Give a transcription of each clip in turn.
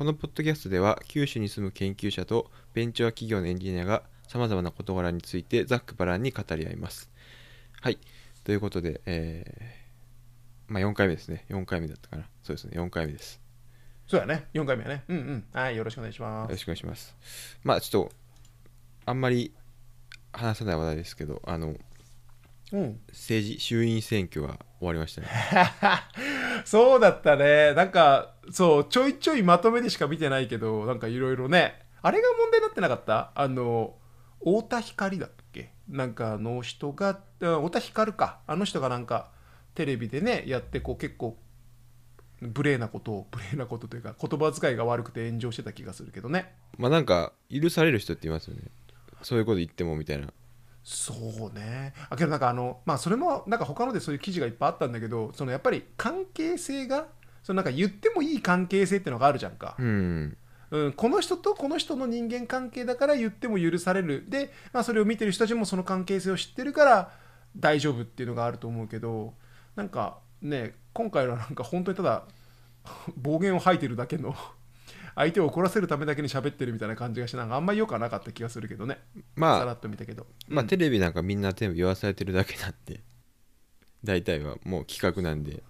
このポッドキャストでは九州に住む研究者とベンチャー企業のエンジニアがさまざまな事柄についてざっくばらんに語り合います。はい。ということで、えー、まあ4回目ですね。4回目だったかな。そうですね。4回目です。そうやね。4回目やね。うんうん。はい、よろしくお願いします。よろしくお願いします。まあちょっと、あんまり話さない話題ですけど、あの、うん。政治、衆院選挙が終わりましたね。そうだったね。なんか、そう、ちょいちょいまとめでしか見てないけど、なんかいろいろね、あれが問題になってなかった？あの、太田光だっけ？なんかあの人が、太田光か。あの人がなんか、テレビでね、やって、こう結構、無礼なことを、無礼なことというか、言葉遣いが悪くて炎上してた気がするけどね。まあなんか、許される人って言いますよね。そういうこと言ってもみたいな。そうね。あけどなんかあのまあそれもなんか他のでそういう記事がいっぱいあったんだけどそのやっぱり関係性がそのなんか言ってもいい関係性っていうのがあるじゃんか、うん。うん、この人とこの人の人間関係だから言っても許される。で、まあ、それを見てる人たちもその関係性を知ってるから大丈夫っていうのがあると思うけどなんかね今回はなんか本当にただ暴言を吐いてるだけの相手を怒らせるためだけに喋ってるみたいな感じがしてなんかあんまり良くはなかった気がするけどねさまあ、らっと見たけど、まあうんテレビなんかみんな全部言わされてるだけなんで、大体はもう企画なんで。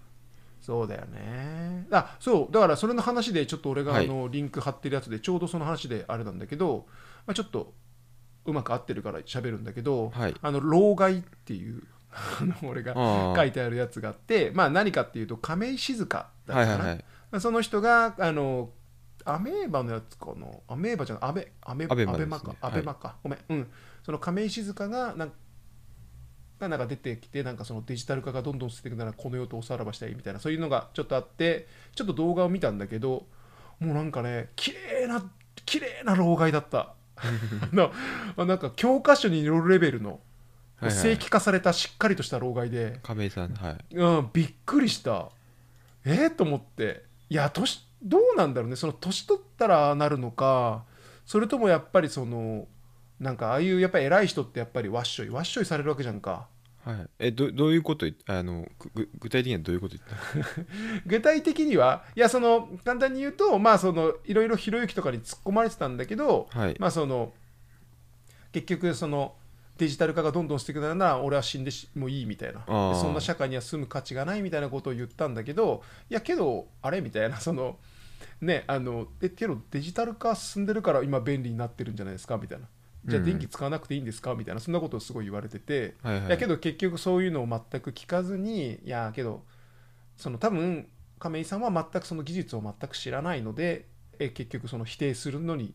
そうだよねあそうだからそれの話でちょっと俺がはいあのリンク貼ってるやつでちょうどその話であれなんだけど、まあ、ちょっとうまく合ってるから喋るんだけど、はい。あの老害っていう あの俺がああ。書いてあるやつがあってまあ何かっていうと亀井静香だったかな、はいはいはい。その人があのアメーバのやつかな？アメーバじゃない？アベアメアベマアベマか、アベマか、ごめん。うん。その亀井静香がなんがなんか出てきてなんかそのデジタル化がどんどん進んでいくならこの世とおさらばしたいみたいな。そういうのがちょっとあってちょっと動画を見たんだけどもうなんかね綺麗な綺麗な老害だった。のなんか教科書に載るレベルの正規化されたしっかりとした老害で、亀井さん、はい。うん、びっくりした。えー、と思って。いや年どうなんだろうね。その年取ったらなるのかそれともやっぱりそのなんかああいうやっぱり偉い人ってやっぱりわっしょいわっしょいされるわけじゃんか。はい、えどどういうことあのぐ具体的にはどういうこと言った？具体的にはいやその簡単に言うとまあそのいろいろひろゆきとかに突っ込まれてたんだけどはい、まあその結局そのデジタル化がどんどんしていくなら俺は死んでしもいいみたいな。そんな社会には住む価値がないみたいなことを言ったんだけどいやけどあれみたいなそのねあのえけどデジタル化進んでるから今便利になってるんじゃないですか？みたいな。じゃあうん電気使わなくていいんですか？みたいなそんなことをすごい言われてて、はいはい。いやけど結局そういうのを全く聞かずにいやけどその多分亀井さんは全くその技術を全く知らないのでえ結局その否定するのに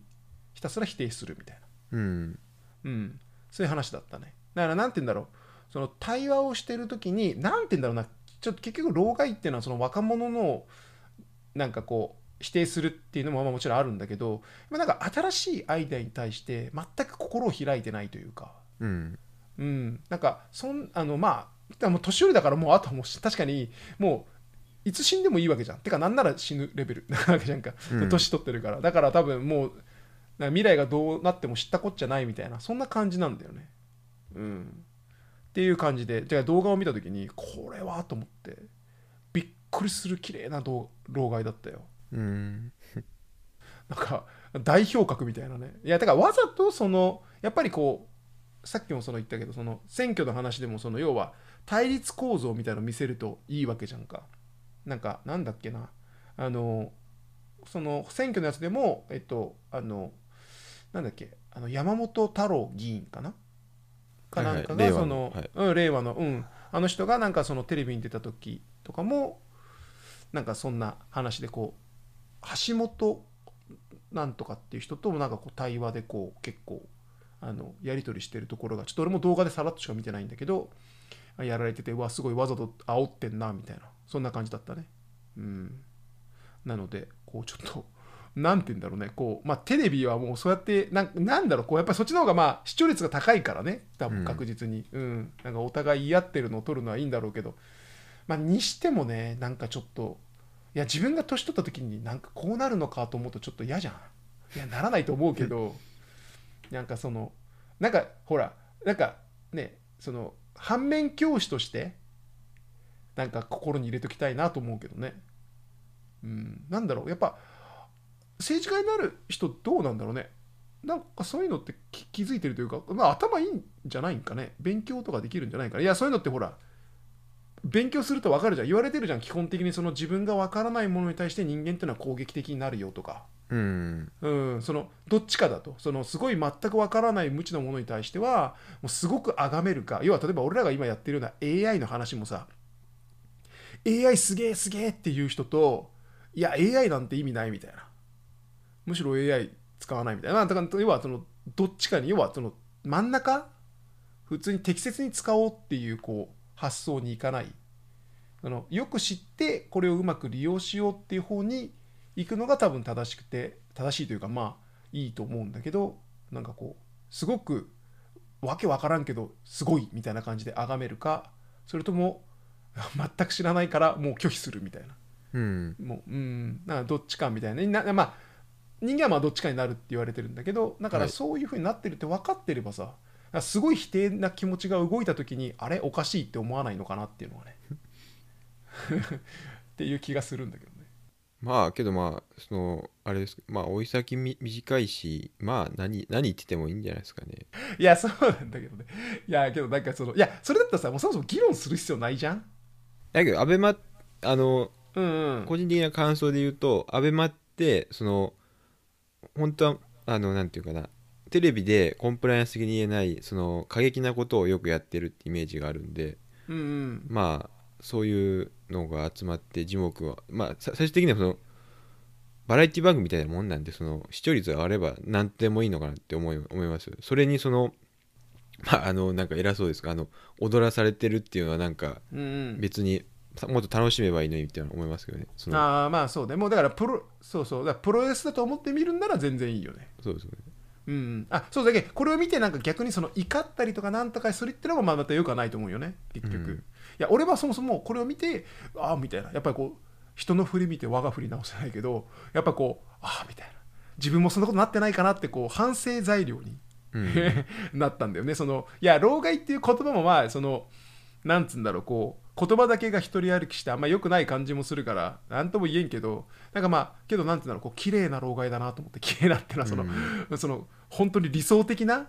ひたすら否定するみたいな、うん。うん、そういう話だったね。だからなんて言うんだろう。その対話をしてる時になんて言うんだろうな。ちょっと結局老害っていうのはその若者のなんかこう否定するっていうのもまあもちろんあるんだけどまあなんか新しいアイデアに対して全く心を開いてないというか。うん。うん、なんかそんあのまあもう年寄りだからもうあとはもう確かにもういつ死んでもいいわけじゃん。てかなんなら死ぬレベル。なわけじゃんか、うん。年取ってるから。だから多分もう未来がどうなっても知ったこっちゃないみたいな。そんな感じなんだよね。うん。っていう感じでじゃあ動画を見た時にこれはと思ってびっくりする綺麗な動老害だったようん。なんか代表格みたいなね。いやだからわざとそのやっぱりこうさっきもその言ったけどその選挙の話でもその要は対立構造みたいなのを見せるといいわけじゃんか。なんかなんだっけな。あのその選挙のやつでもえっとあのなんだっけ。あの山本太郎議員かな。かなんかはいはい令和がその、のはい。うん、令和の、うん、あの人がなんかそのテレビに出た時とかもなんかそんな話でこう橋本なんとかっていう人ともなんかこう対話でこう結構あのやり取りしてるところがちょっと俺も動画でさらっとしか見てないんだけどやられててうわすごいわざと煽ってんなみたいな。そんな感じだったね。うん。なのでこうちょっとなんて言うんだろうね。こうまあテレビはもうそうやってなんなんだろう。こうやっぱりそっちの方がまあ視聴率が高いからね。多分確実に。うん、なんかお互い言い合ってるのを撮るのはいいんだろうけど。まあにしてもねなんかちょっといや自分が年取った時になんかこうなるのかと思うとちょっと嫌じゃん。いやならないと思うけどなんかそのなんかほらなんかねその反面教師としてなんか心に入れときたいなと思うけどね。うん。なんだろう。やっぱ政治家になる人どうなんだろうね。なんかそういうのって気気づいてるというか、まあ、頭いいんじゃないんかね。勉強とかできるんじゃないかないやそういうのってほら勉強すると分かるじゃん。言われてるじゃん。基本的にその自分が分からないものに対して人間っていうのは攻撃的になるよとか。うん。うん、そのどっちかだと。そのすごい全くわからない無知のものに対してはもうすごく崇めるか要は例えば俺らが今やってるような AI の話もさ AI すげえすげえっていう人といや AI なんて意味ないみたいなむしろ AI 使わないみたいなだから要はそのどっちかに要はその真ん中普通に適切に使おうっていうこう発想にいかない。あのよく知ってこれをうまく利用しようっていう方に行くのが多分正しくて正しいというかまあいいと思うんだけどなんかこうすごくわけわからんけどすごいみたいな感じで崇めるかそれとも 全く知らないからもう拒否するみたいな。うん。もううんなんかどっちかみたいな。なまあ人間はまあどっちかになるって言われてるんだけどだからはい。そういうふうになってるって分かってればさすごい否定な気持ちが動いた時にあれ？おかしいって思わないのかなっていうのがね。っていう気がするんだけどね。まあけどまあそのあれですまあ追い先み短いしまあ何何言っててもいいんじゃないですかね。いやそうなんだけどね。いやけどなんかそのいやそれだったらさもうそもそも議論する必要ないじゃん？だけどアベマあのうんうん。個人的な感想で言うとアベマってその本当はあのなんていうかなテレビでコンプライアンス的に言えないその過激なことをよくやってるってイメージがあるんでうんうん。まあそういうのが集まって樹木はまあさ最終的にはそのバラエティ番組みたいなもんなんでその視聴率が上がれば何でもいいのかなって思い思います。それにそのまああのなんか偉そうですがあの踊らされてるっていうのはなんかうんうん。別にさもっと楽しめばいいのにって思いますけどね。ああまあそうね。もうだからプロそうそう。だからプロレスだと思ってみるんなら全然いいよね。そうですよねうんあそうだけどこれを見てなんか逆にその怒ったりとかなんとかするってのがまあまたよくはないと思うよね。結局、うん。いや俺はそもそもこれを見てああみたいな。やっぱりこう人の振り見て我が振り直せないけどやっぱこうああみたいな。自分もそんなことなってないかなってこう反省材料にうん。なったんだよね。そのいや老害っていう言葉もまあそのなんつうんだろうこう言葉だけが一人歩きしてあんま良くない感じもするからなんとも言えんけどなんかまあけどなんつうんだろうこう綺麗な老害だなと思って綺麗なってのはその、その本当に理想的な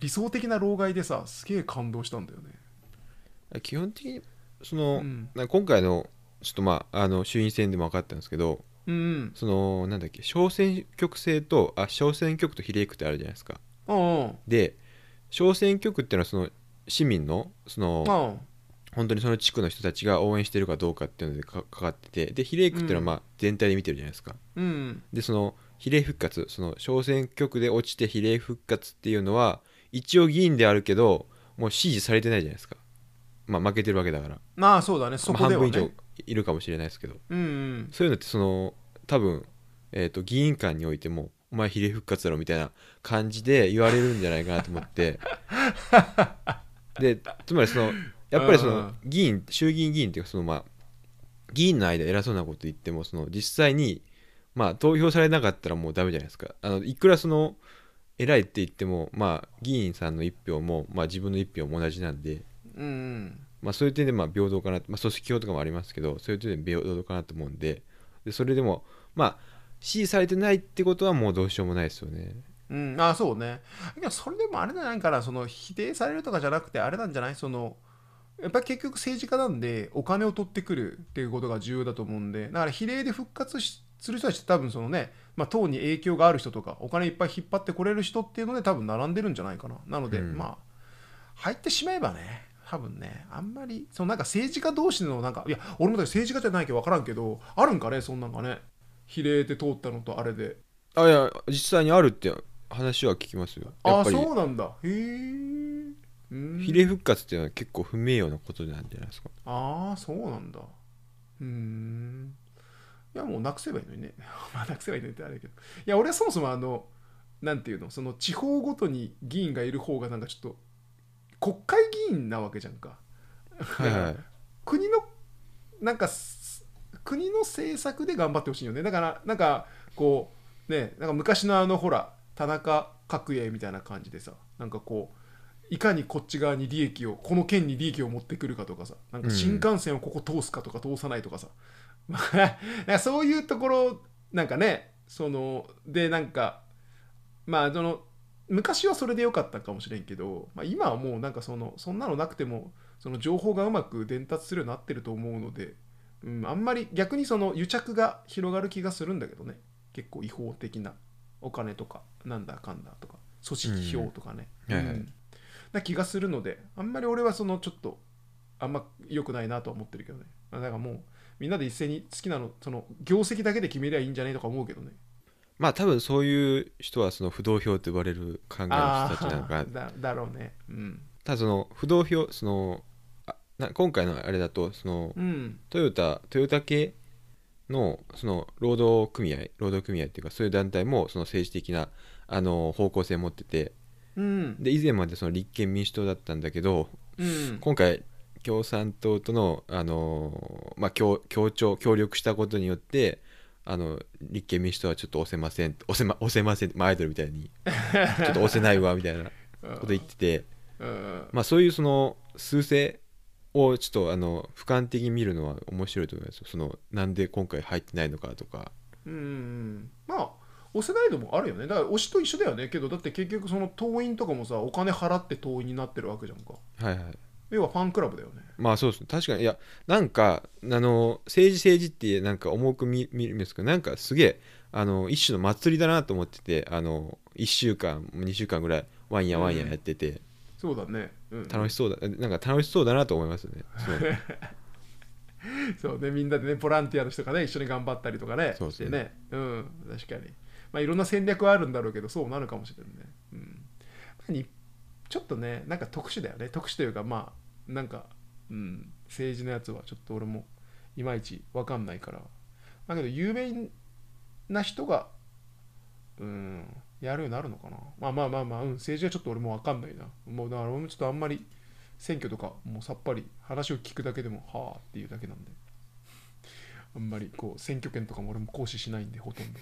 理想的な老害でさすげえ感動したんだよね。基本的にその、うん。今回のちょっとまああの衆院選でも分かったんですけどうんそのなんだっけ小選挙区制とあ小選挙区と比例区ってあるじゃないですか。うんうん。で小選挙区っていうのはその市民のそのうん本当にその地区の人たちが応援してるかどうかっていうのでかかかっててで比例区っていうのはまあ全体で見てるじゃないですか、うん。でその比例復活その小選挙区で落ちて比例復活っていうのは一応議員であるけどもう支持されてないじゃないですか。まあ負けてるわけだから。まあそうだね。そまあこでは半分以上ねいるかもしれないですけど。うんうん。そういうのってその多分、えー、と議員間においてもお前比例復活だろみたいな感じで言われるんじゃないかなと思って。でつまりそのやっぱりその議員衆議院議員っていうかそのまあ議員の間偉そうなこと言ってもその実際にまあ投票されなかったらもうダメじゃないですか。あのいくらその偉いって言ってもまあ議員さんの一票もまあ自分の一票も同じなんでうんうん。まあ、そういう点でまあ平等かな、まあ、組織票とかもありますけどそういう点で平等かなと思うんででそれでもまあ支持されてないってことはもうどうしようもないですよね。うん、あそうね。いや、それでもあれじゃないから、その否定されるとかじゃなくて、あれなんじゃない？その、やっぱり結局政治家なんで、お金を取ってくるっていうことが重要だと思うんで、だから比例で復活しする人たちって多分そのね、まあ、党に影響がある人とか、お金いっぱい引っ張ってこれる人っていうので多分並んでるんじゃないかな。なので、うんまあ、入ってしまえばね、多分ね、あんまり、そのなんか政治家同士のなんか、いや、俺もだ政治家じゃないけど分からんけど、あるんかね、そんなんかね。比例で通ったのとあれで。あいや実際にあるって話は聞きますよ。やああ、そうなんだ。へえ。うん比例復活っていうのは結構不名誉なことなんじゃないですか。ああ、そうなんだ。うーん。いや、もうなくせばいいのにね。まあ、なくせばいいのにってあれだけど。いや、俺はそもそもあの、なんていうの、その地方ごとに議員がいる方がなんかちょっと、国会議員なわけじゃんか。はいはい。国の、なんかす、国の政策で頑張ってほしいよね。だから、なんか、こう、ね、なんか昔のあの、ほら、田中角栄みたいな感じでさ、なんかこう、いかにこっち側に利益を、この県に利益を持ってくるかとかさ、なんか新幹線をここ通すかとか通さないとかさ、まあ なんかそういうところ、なんかね、そのでなんかまあその昔はそれでよかったかもしれんけど、まあ、今はもうなんかそのそんなのなくてもその情報がうまく伝達するようになってると思うので、うん、あんまり逆にその癒着が広がる気がするんだけどね。結構違法的なお金とかなんだかんだとか組織票とかね、うんうんな気がするのであんまり俺はそのちょっとあんま良くないなとは思ってるけどね、まあ、だからもうみんなで一斉に好きなのその業績だけで決めりゃいいんじゃないとか思うけどね。まあ多分そういう人はその不動票と呼ばれる考えのあ人たちなんかあだだろうね。うん。ただその不動票そのあな今回のあれだとそのうん。トヨタトヨタ系のその労働組合労働組合っていうかそういう団体もその政治的なあの方向性を持っててうん。で以前までその立憲民主党だったんだけどうん。今回共産党とのあの、まあ、協協調協力したことによってあの立憲民主党はちょっと押せません押せま押せません、まあ、アイドルみたいに ちょっと押せないわみたいなこと言ってて、うん。まあ、そういうその数勢をちょっとあの俯瞰的に見るのは面白いと思いますよ。そのなんで今回入ってないのかとか。うん。まあ押せないのもあるよね。だから推しと一緒だよね。けどだって結局その党員とかもさお金払って党員になってるわけじゃんか。はいはい。要はファンクラブだよね。まあそうですね。確かに。いやなんかあの政治政治ってなんか重く見見るんですけどなんかすげえあの一種の祭りだなと思っててあの1週間2週間ぐらいワンヤワンヤやってて、そうだね、うん、楽しそうだなんか楽しそうだなと思いますね。そうね。みんなでねボランティアの人がね一緒に頑張ったりとかね。そうそうしてね。うん。確かにまあいろんな戦略はあるんだろうけどそうなるかもしれないね。うん。ちょっとねなんか特殊だよね。特殊というかまあなんかうん。政治のやつはちょっと俺もいまいちわかんないから。だけど有名な人がうんやるようになるのかな。まあまあまあまあ、うん、政治はちょっと俺もわかんないな。もうだから俺もちょっとあんまり選挙とかもうさっぱり話を聞くだけでもはあっていうだけなんで。あんまりこう選挙権とかも俺も行使しないんでほとんど。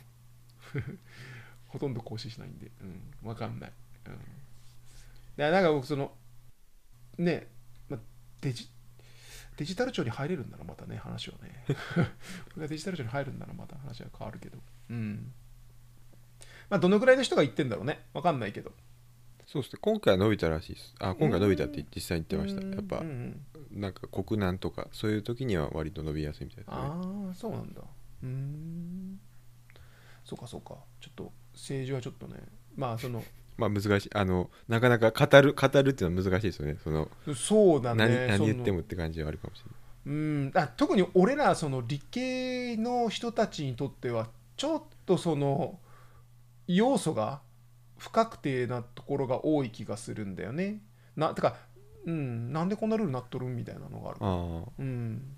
ほとんど行使しないんで。うん。わかんない、うん、でなんか僕そのね、ま、デジデジタル庁に入れるんならまたね話はね。これがデジタル庁に入るんならまた話は変わるけど。うん。まあどのぐらいの人が言ってんだろうね。わかんないけど。そうですね。今回は伸びたらしいです。あ今回伸びたって実際に言ってましたやっぱなんか国難とかそういう時には割と伸びやすいみたいですねああそうなんだ。うーんそうかそうか。ちょっと政治はちょっとねまあそのまあ難しいあのなかなか語る語るっていうのは難しいですよね。そのそうだね何何言ってもって感じはあるかもしれない。うん。あ特に俺らその理系の人たちにとってはちょっとその要素が不確定なところが多い気がするんだよね。なてかうんなんでこんなルールなっとるんみたいなのがある。あ。うん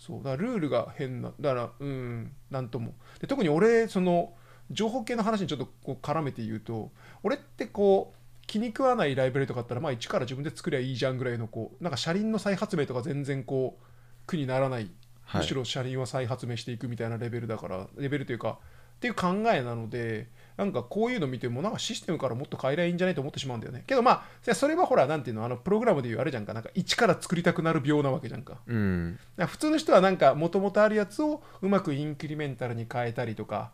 そうだからルールが変なだからうんなんとも。で特に俺その情報系の話にちょっとこう絡めて言うと俺ってこう気に食わないライブラリとかあったらまあ一から自分で作りゃいいじゃんぐらいのこうなんか車輪の再発明とか全然こう苦にならない。い。むしろ車輪は再発明していくみたいなレベルだからレベルというかっていう考えなのでなんかこういうの見てもなんかシステムからもっと変えりゃいいんじゃないと思ってしまうんだよね。けどまあそれはほらなんていうのあのプログラムでいうあれじゃんか。なんか一から作りたくなる病なわけじゃんか。うん。だから普通の人はなんかもともとあるやつをうまくインクリメンタルに変えたりとか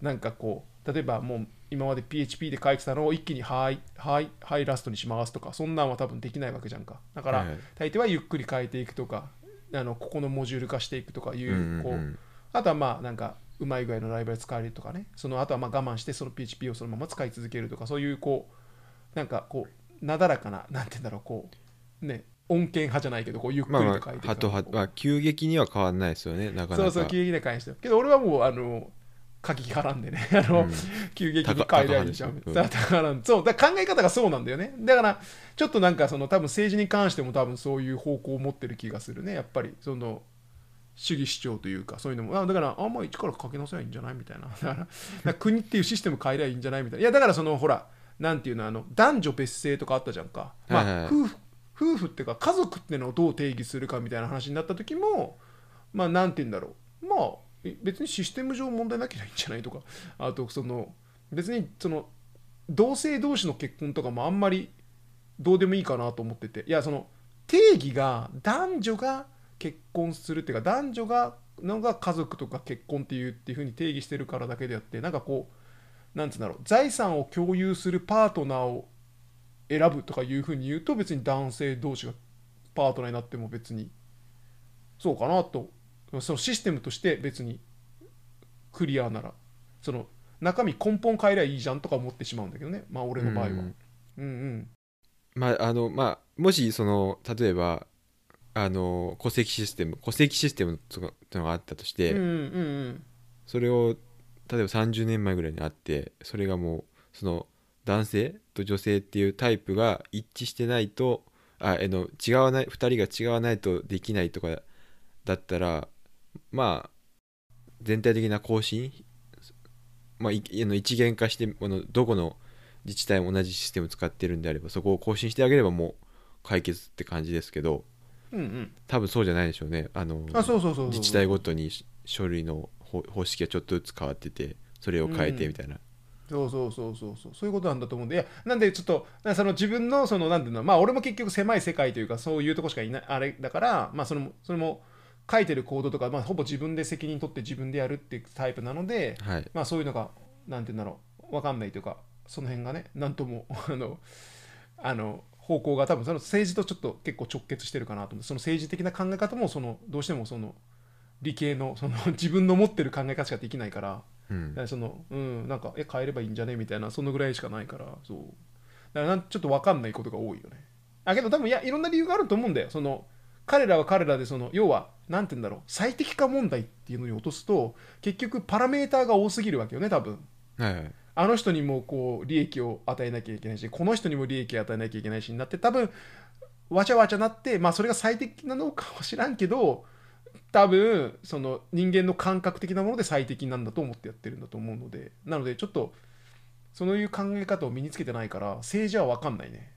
なんかこう例えばもう今まで PHP で書いてたのを一気にハイハイハイラストにしますとかそんなんは多分できないわけじゃんか。だから大抵はゆっくり変えていくとかあのここのモジュール化していくとかいう,、こう。あとはまあなんかうまい具合のライブラリ使えるとかね。そのあとはまあ我慢してその PHP をそのまま使い続けるとか。そういうこうなんかこうなだらかななんて言うんだろうこうね恩恵派じゃないけどこうゆっくりまあまあと書いていくはとはまあ急激には変わらないですよねなかなか。そうそう急激な返して。けど俺はもうあの過激派なんでね。あの、うん。急激に変えりゃいいじゃん。高だからそうだ考え方がそうなんだよね。だからちょっとなんかその多分政治に関しても多分そういう方向を持ってる気がするね。やっぱりその主義主張というかそういうのもあだからあんまあ一からかけなさいいいんじゃない？みたいな。だから国っていうシステム変えりゃいいんじゃない？みたいな。いやだからそのほらなんていうのあの男女別姓とかあったじゃんか、まあはいはい。夫婦夫婦っていうか家族っていうのをどう定義するかみたいな話になった時もまあなんて言うんだろう。まあえ別にシステム上問題なければいいんじゃない？とか。あとその別にその同性同士の結婚とかもあんまりどうでもいいかなと思ってて。いやその定義が男女が結婚するっていうか男女がのが家族とか結婚っていうっていうふうに定義してるからだけであってなんかこうなんつうんだろう財産を共有するパートナーを選ぶとかいうふうに言うと別に男性同士がパートナーになっても別にそうかなとそのシステムとして別にクリアならその中身根本変えりゃいいじゃんとか思ってしまうんだけどね。まあ俺の場合は。うん。うんうん。まああのまあもしその例えばあの戸籍システム戸籍システムっていうのがあったとして、うんうんうんそれを例えば30年前ぐらいにあってそれがもうその男性と女性っていうタイプが一致してないとああの違わない2人が違わないとできないとかだったらまあ全体的な更新、まあ、いの一元化してあのどこの自治体も同じシステム使ってるんであればそこを更新してあげればもう解決って感じですけどうんうん。多分そうじゃないでしょうね。あのあそうそうそうそう。自治体ごとに書類の方方式がちょっとずつ変わっててそれを変えてみたいな、そうそうそうそうそう。そういうことなんだと思うんで。いやなんでちょっとなその自分のそのなんていうのまあ俺も結局狭い世界というかそういうとこしかいないあれだからまあそれもそれも書いてるコードとか、まあ、ほぼ自分で責任取って自分でやるっていうタイプなのではい。まあそういうのがなんていうんだろう分かんないというかその辺がねなんとも あのあの方向が多分その政治とちょっと結構直結してるかなと思う。その政治的な考え方もそのどうしてもその理系のその 自分の持ってる考え方しかできないから。うん。だからそのうんなんかえ変えればいいんじゃね？みたいなそのぐらいしかないから。そう。だからなんちょっと分かんないことが多いよね。あけど多分いやいろんな理由があると思うんだよ。その彼らは彼らでその要はなんて言うんだろう。最適化問題っていうのに落とすと結局パラメーターが多すぎるわけよね多分はいあの人にもこう利益を与えなきゃいけないしこの人にも利益を与えなきゃいけないしになって多分わちゃわちゃなってまあそれが最適なのかもしらんけど多分その人間の感覚的なもので最適なんだと思ってやってるんだと思うのでなのでちょっとそういう考え方を身につけてないから政治は分かんないね。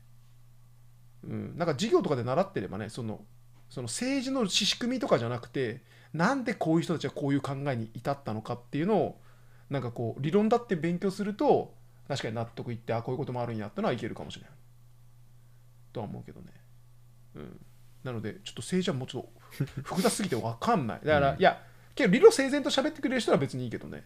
うん、なんか授業とかで習ってればねそのその政治の仕組みとかじゃなくてなんでこういう人たちはこういう考えに至ったのかっていうのをなんかこう理論だって勉強すると確かに納得いってあこういうこともあるんやってのはいけるかもしれないとは思うけどね、うん、なのでちょっと政治はもうちょっと 複雑すぎて分かんない。だから、うん。いやけど理路整然と喋ってくれる人は別にいいけどね。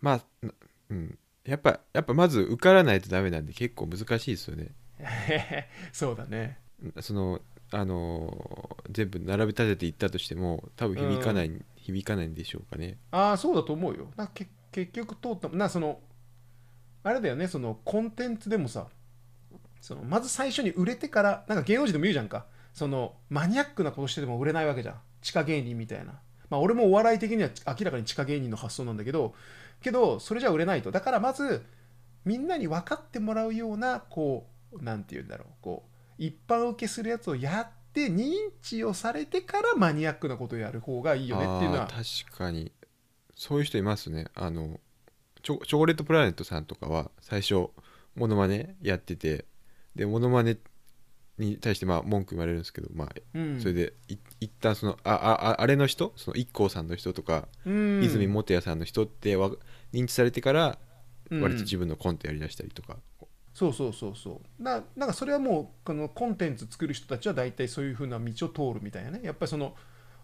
まあなうん。やっぱやっぱまず受からないとダメなんで結構難しいですよね。そうだね。そのあのー全部並べ立てていったとしても多分響かない、響かないんでしょうかね。ああそうだと思うよ。なけ結局通ったなそのあれだよねそのコンテンツでもさそのまず最初に売れてからなんか芸能人でも言うじゃんか。そのマニアックなことしてても売れないわけじゃん。地下芸人みたいな。まあ俺もお笑い的には明らかに地下芸人の発想なんだけどけどそれじゃ売れないと。だからまずみんなに分かってもらうようなこうなんて言うんだろう。こう一般受けするやつをやって認知をされてからマニアックなことをやる方がいいよねっていうのは。確かに。そういう人いますね。あのチョチョコレートプラネットさんとかは最初モノマネやっててでモノマネに対してまあ文句言われるんですけどまあうん。それでい一旦そのああああれの人？その IKKO さんの人とか、うん。泉元也さんの人ってわ認知されてからうん割と自分のコントやりだしたりとか、そうそうそうそう。ななんかそれはもうこのコンテンツ作る人たちは大体そういう風な道を通るみたいなね。やっぱりその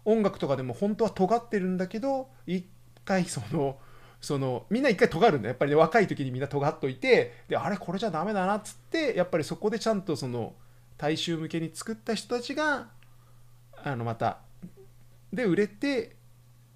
音楽とかでも本当は尖ってるんだけど一回そのそのみんな一回尖るんだやっぱりね若い時にみんな尖っといてであれこれじゃダメだなっつってやっぱりそこでちゃんとその大衆向けに作った人たちがあのまたで売れて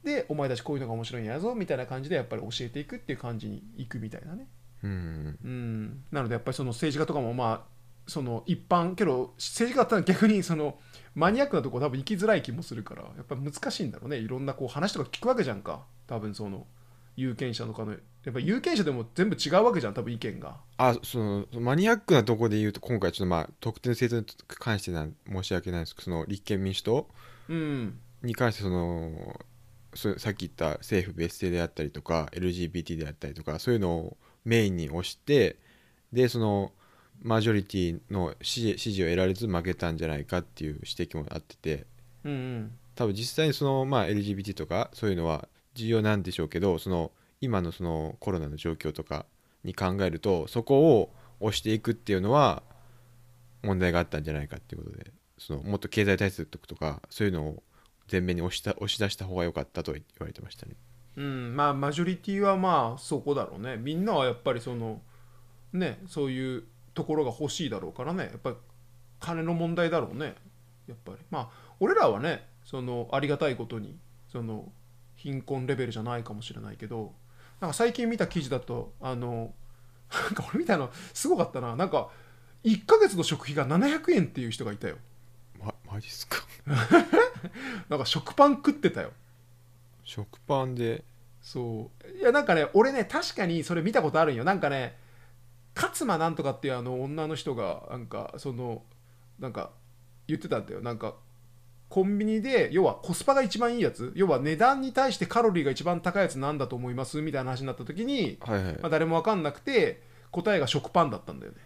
でお前たちこういうのが面白いんやぞみたいな感じでやっぱり教えていくっていう感じにいくみたいなね。うん。うん、なのでやっぱりその政治家とかもまあその一般けど政治家だったら逆にそのマニアックなとこ多分行きづらい気もするからやっぱ難しいんだろうね。いろんなこう話とか聞くわけじゃんか。多分その有権者とかのやっぱ有権者でも全部違うわけじゃん多分意見が。あそのマニアックなとこで言うと今回ちょっとまあ特定の政党に関してなん申し訳ないですけどその立憲民主党うん。に関してそのそさっき言った政府別姓であったりとか LGBT であったりとかそういうのをメインに推してでそのマジョリティの支持支持を得られず負けたんじゃないかっていう指摘もあっててうんうん。多分実際にその、まあ、LGBT とかそういうのは重要なんでしょうけどその今のそのコロナの状況とかに考えるとそこを押していくっていうのは問題があったんじゃないかっていうことでそのもっと経済対策とかそういうのを前面に押した押し出した方が良かったと言われてましたねうんまあマジョリティはまあそこだろうね。みんなはやっぱりそのねそういうところが欲しいだろうからね。やっぱり金の問題だろうね。やっぱり。まあ俺らはねそのありがたいことにその貧困レベルじゃないかもしれないけどなんか最近見た記事だとあの なんか俺見たのすごかったな。なんか1ヶ月の食費が700円っていう人がいたよ。まマジっすか。なんか食パン食ってたよ食パンで。そう。いやなんかね俺ね確かにそれ見たことあるんよ。なんかね勝間なんとかっていうあの女の人がなんかそのなんか言ってたんだよ。なんかコンビニで要はコスパが一番いいやつ。要は値段に対してカロリーが一番高いやつなんだと思いますみたいな話になった時に、はいはい、まあ、誰も分かんなくて答えが食パンだったんだよね。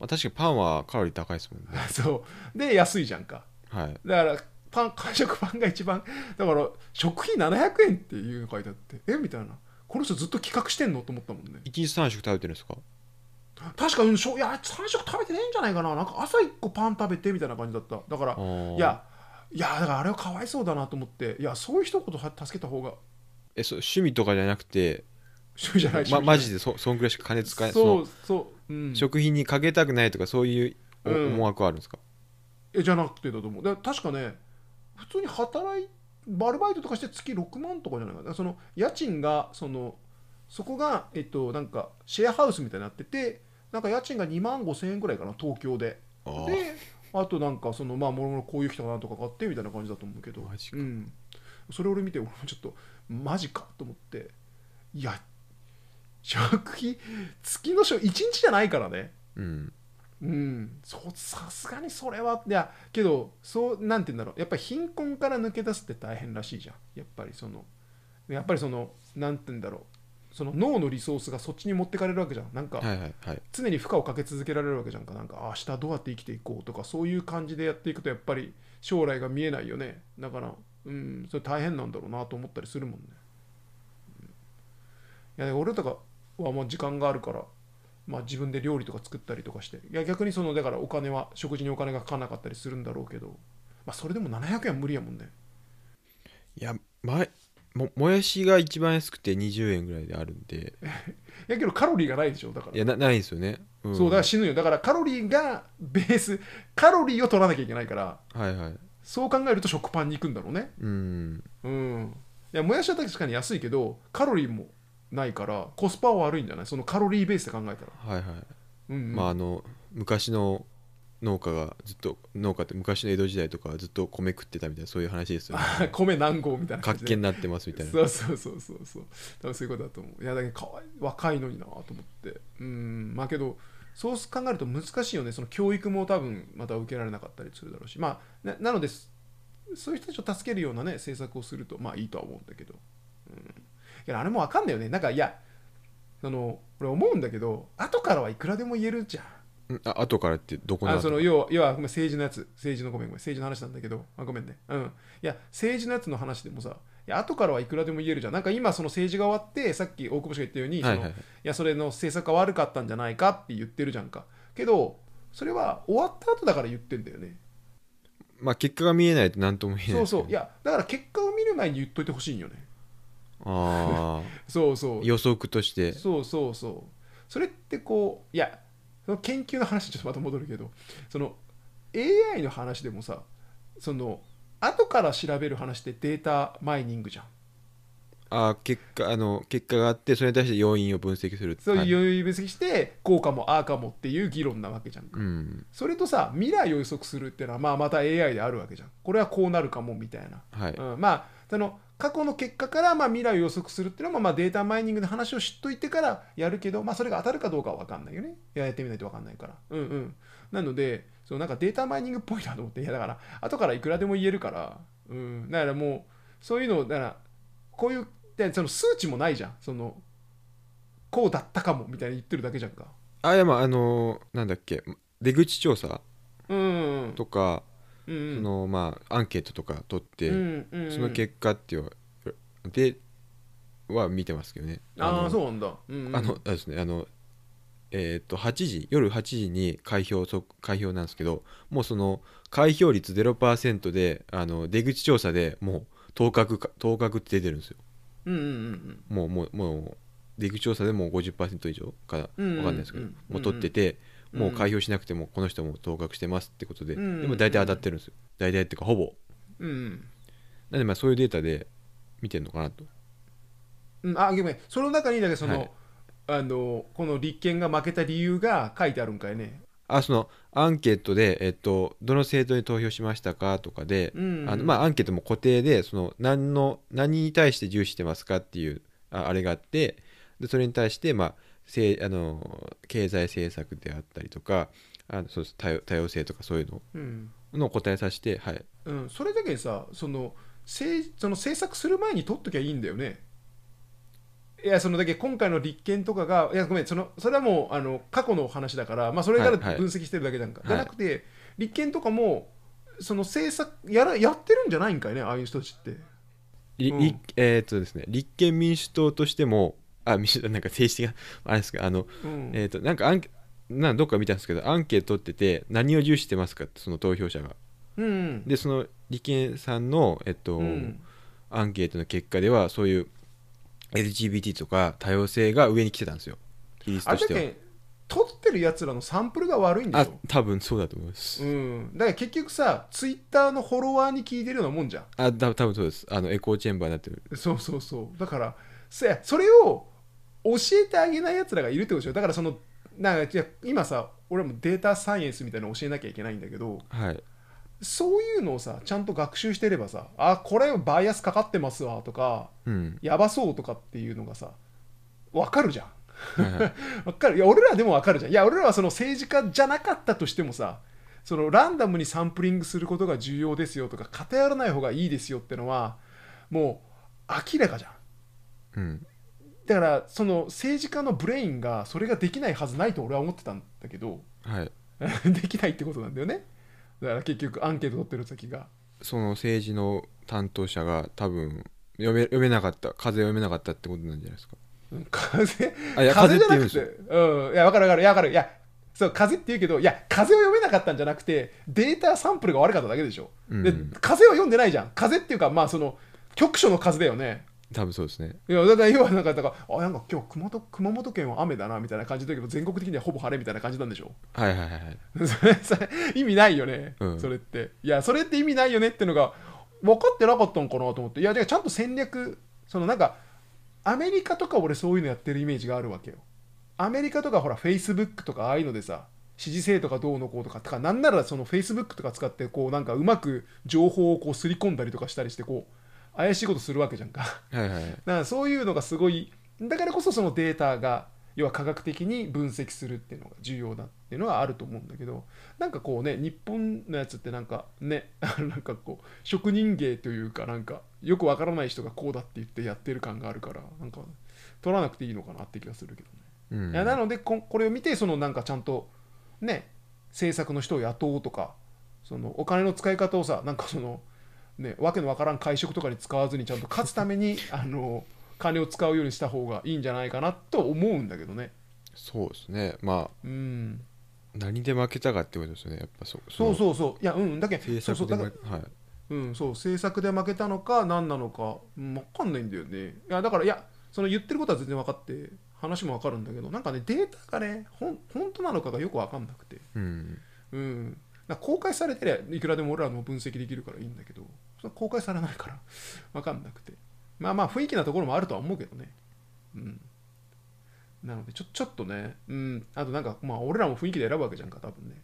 まあ、確かにパンはカロリー高いですもんね。そう。で安いじゃんか。はい。だからパン 完食パンが一番だから食費700円っていうの書いてあってえみたいな。この人ずっと企画してんのと思ったもんね。1日3食食べてるんですか？確かにしょいや3食食べてねえんじゃないかな。なんか朝1個パン食べてみたいな感じだった。だからいやいやだからあれはかわいそうだなと思って。いやそういう一言は助けた方が。えそう趣味とかじゃなくて主義じゃないま、マジででそそんぐらいしか金使えそそうそう、うん、食費にかけたくないとかそういう思惑はあるんですか、えじゃなくてだと思う。だ確かね普通に働いアルバイトとかして月6万とかじゃないかな。その家賃がそのそこがえっとなんかシェアハウスみたいになっててなんか家賃が2万5千円ぐらいかな東京で。であとなんかそのまあもろもろこういう人がなんとか買ってみたいな感じだと思うけど。うん、それ俺見て俺もちょっとマジかと思って。いや食費月の1日じゃないからね。うんうん。そうさすがにそれはいやけどそうなんて言うんだろう。やっぱり貧困から抜け出すって大変らしいじゃん。やっぱりそのやっぱりそのなんて言うんだろう。その脳のリソースがそっちに持ってかれるわけじゃんなんかはいはいはい。常に負荷をかけ続けられるわけじゃんか。なんかあ明日どうやって生きていこうとかそういう感じでやっていくとやっぱり将来が見えないよね。だからうんそれ大変なんだろうなと思ったりするもんね、うんいや俺とかはもう時間があるからまあ自分で料理とか作ったりとかしていや逆にそのだからお金は食事にお金がかかんなかったりするんだろうけどまあそれでも700円は無理やもんね。いや前ももやしが一番安くて20円ぐらいであるんで。いやけどカロリーがないでしょだから。いやなないんですよね、うん、そうだから死ぬよ。だからカロリーがベースカロリーを取らなきゃいけないからはいはい。そう考えると食パンに行くんだろうね。うん。うん。いやもやしは確かに安いけどカロリーもないからコスパは悪いんじゃない？そのカロリーベースで考えたら。はいはい、うん、うん。まああの昔の農家がずっと農家って昔の江戸時代とかはずっと米食ってたみたいなそういう話ですよね。米何合みたいな活気になってますみたいな。そうそうそうそうそう。多分そういうことだと思う。いやだけどかわい若いのになと思って。うん。まあけどそう考えると難しいよね。その教育も多分また受けられなかったりするだろうし。まあななのですそういう人たちを助けるようなね政策をするとまあいいとは思うんだけど、うん、いやあれもわかんないよね。なんかいやその俺思うんだけど後からはいくらでも言えるじゃん。んあ後からってどこのあ後その要は要はごめん政治のやつ。政治のごめんごめん。政治の話なんだけど。あごめんね。うん。いや政治のやつの話でもさいや後からはいくらでも言えるじゃん。なんか今その政治が終わってさっき大久保氏が言ったように、はいはいはい。そのいやそれの政策が悪かったんじゃないかって言ってるじゃんか。けどそれは終わった後だから言ってんだよね。まあ結果が見えないと何とも言えないそうそう。いややだから結果を見る前に言っといてほしいんよねあ そうそう。あ予測として。そうそうそう。それってこういやその研究の話にちょっとまた戻るけどその AI の話でもさその後から調べる話ってデータマイニングじゃん。あー結果あの結果があってそれに対して要因を分析するそうはいいう分析してこうかもああかもっていう議論なわけじゃんか。うん。それとさ未来を予測するっていうのはまあまた AI であるわけじゃん。これはこうなるかもみたいな。はい、うん、まあその過去の結果からまあ未来を予測するっていうのもまあデータマイニングの話を知っといてからやるけど、まあ、それが当たるかどうかは分かんないよね。いややってみないと分かんないから。うんうん。なのでそのなんかデータマイニングっぽいなと思って。いやだから後からいくらでも言えるから、うん、だからもうそういうのだからこういうでその数値もないじゃん。そのこうだったかもみたいに言ってるだけじゃんか。あいやまああのーなんだっけ。出口調査うんうんとか、うん。うんそのまあアンケートとか取って、うんうんうん。その結果っていうでは見てますけどね。ああのそうなんだ、うんうん、あのですねあのえー、と8時夜8時に開票そ開票なんですけどもうその開票率0%であの出口調査でもう当確か当確って出てるんですよ。うんうんうんもうもうもう出口調査でもう50%以上かうんうん分かんないですけど、うんうんもう取ってて、うんもう開票しなくてもこの人も当確してますってことで、でも大体当たってるんですよ。大体っていうかほぼ。うん。うんなんでまあそういうデータで見てるのかなと。うん。あごめん。その中にだけどその、はい。あのこの立憲が負けた理由が書いてあるんかいね。あそのアンケートで、えっと、どの政党に投票しましたかとかで、うんうん。あのまあ、アンケートも固定でその何の何に対して重視してますかっていうああれがあってでそれに対して、まあ、せあの経済政策であったりとかあのそう多様多様性とかそういうの。うん、の答えさせて、はい、うん、それだけさその政その政策する前に取っときゃいいんだよね。いやそのだけ今回の立憲とかがいやごめんそのそれはもうあの過去の話だから、まあ、それからはいはい。分析してるだけなんか、はい。じゃなくて立憲とかもその政策やらやってるんじゃないんかいねああいう人たちって。うん。りりえーっとですね立憲民主党としてもあ民主党なんか政治的なあれですかあのうん。えー、となんかアンケなんどっか見たんですけどアンケート取ってて何を重視してますかってその投票者が。うん。でその立憲さんの、えっとうん。アンケートの結果ではそういう LGBT とか多様性が上に来てたんですよ。比率としては。け取ってるやつらのサンプルが悪いんだあよ多分そうだと思います、うん、だから結局さツイッターのフォロワーに聞いてるようなもんじゃん。あた多分そうです。あのエコーチェンバーになってる。そうそうそう。だからせそれを教えてあげないやつらがいるってことでしょ？だからそのなんかいや今さ俺もデータサイエンスみたいなの教えなきゃいけないんだけどはい。そういうのをさちゃんと学習してればさあこれバイアスかかってますわとかうん。やばそうとかっていうのがさ分かるじゃん。わかる？いや俺らでもわかるじゃん。いや俺らはその政治家じゃなかったとしてもさそのランダムにサンプリングすることが重要ですよとか偏らない方がいいですよってのはもう明らかじゃん。うんだからその政治家のブレインがそれができないはずないと俺は思ってたんだけどはい。できないってことなんだよね。だから結局アンケート取ってる先が。その政治の担当者が多分読め読めなかった風読めなかったってことなんじゃないですか？うん風あいや風じゃなくて言うん。いや分かる分かる。いや分かる。いやそう風って言うけどいや風を読めなかったんじゃなくてデータサンプルが悪かっただけでしょ、うん。で風は読んでないじゃん。風っていうかまあその局所の風だよね多分そうですね。いやだから要はなんかだからあなんか今日熊本熊本県は雨だなみたいな感じだけど全国的にはほぼ晴れみたいな感じなんでしょ？はいはいはいはい。それそれ意味ないよね、うん。それって。いやそれって意味ないよねっていうのが分かってなかったのかなと思って。いやでちゃんと戦略そのなんかアメリカとか俺そういうのやってるイメージがあるわけよ。アメリカとかほらフェイスブックとかああいうのでさ支持制とかどうのこうとかとかなんならそのフェイスブックとか使ってこうなんかうまく情報をこうすり込んだりとかしたりしてこう怪しいことするわけじゃんか。はいはいはい。だからそういうのがすごいだからこそそのデータが要は科学的に分析するっていうのが重要だっていうのはあると思うんだけどなんかこうね日本のやつってなんかね なんかこう職人芸というかなんかよくわからない人がこうだって言ってやってる感があるからなんか取らなくていいのかなって気がするけどね。うん。いやなのでここれを見てそのなんかちゃんとね政策の人を雇おうとかそのお金の使い方をさなんかそのねわけのわからん会食とかに使わずにちゃんと勝つために あの金を使うようにした方がいいんじゃないかなと思うんだけどね。そうですね。まあうん。何で負けたかってことですよね。やっぱそうそうそう。そういやうんだけどうはい。らうんそう。政策で負けたのか何なのか、うん、分かんないんだよね。いやだからいやその言ってることは全然分かって話も分かるんだけどなんかねデータがねほん本当なのかがよく分かんなくて。うん。うん、公開されてりゃいくらでも俺らの分析できるからいいんだけど公開されないから 分かんなくて。まあまあ雰囲気なところもあるとは思うけどね。うん。なのでちょちょっとねうん。あとなんかまあ俺らも雰囲気で選ぶわけじゃんか多分ね。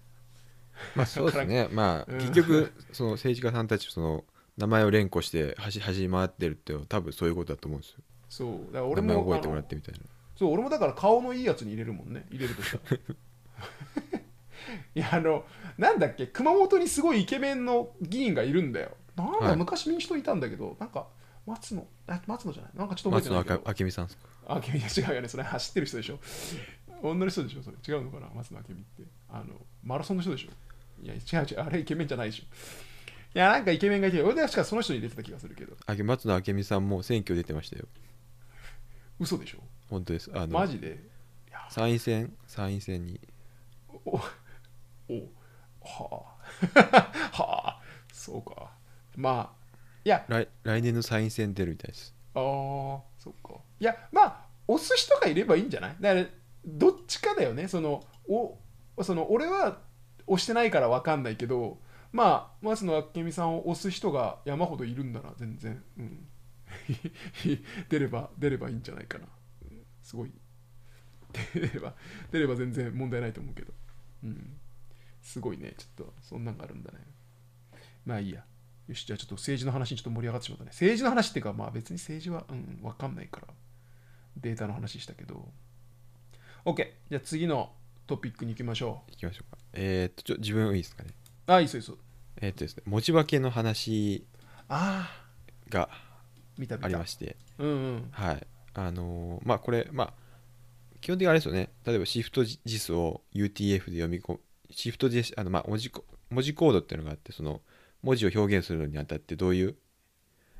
まあそうですね。まあうん。結局その政治家さんたちその名前を連呼して走走り回ってるって多分そういうことだと思うんですよ。そう。だから俺も名前覚えてもらってみたいな。そう俺もだから顔のいいやつに入れるもんね。入れるとしたら。いやあのなんだっけ熊本にすごいイケメンの議員がいるんだよなん昔民主党いたんだけどなんか松野あ松野じゃない？なんかちょっと覚え松野てないけど。明美さんですか？あけみいや違うよね。それ走ってる人でしょ？女の人でしょ？それ。違うのかな？松野明美って。あのマラソンの人でしょ？いや違う違う。あれイケメンじゃないでしょ。いやなんかイケメンがいて俺確かその人に入れてた気がするけど。あけ松野明美さんも選挙出てましたよ。嘘でしょ？本当です。あのマジで？参院選参院選に。おはあ。はあ。そうかまあいや来来年の参院選出るみたいです。ああそっか。いやまあ押す人がいればいいんじゃない？だからどっちかだよね。そのおその俺は押してないから分かんないけどまあ松野明美さんを押す人が山ほどいるんなら全然、うん、出れば出ればいいんじゃないかな。うんすごい。出れば出れば全然問題ないと思うけど、うん、すごいね。ちょっとそんなんがあるんだね。まあいいやよしじゃあちょっと政治の話にちょっと盛り上がってしまったね。政治の話っていうかまあ別に政治はうん分かんないから。データの話したけど。OK じゃあ次のトピックに行きましょいきましょうか。えー、っとちょ自分いいですかね。うあいいっすよいいっすよ。えー、っとですね文字化けの話がありまして。うんうん。はい。あのーまあこれまあ基本的にあれですよね。例えばシフト JIS を UTF で読み込むシフト JIS あのまあ文字コ文字コードっていうのがあってその文字を表現するのにあたってどういう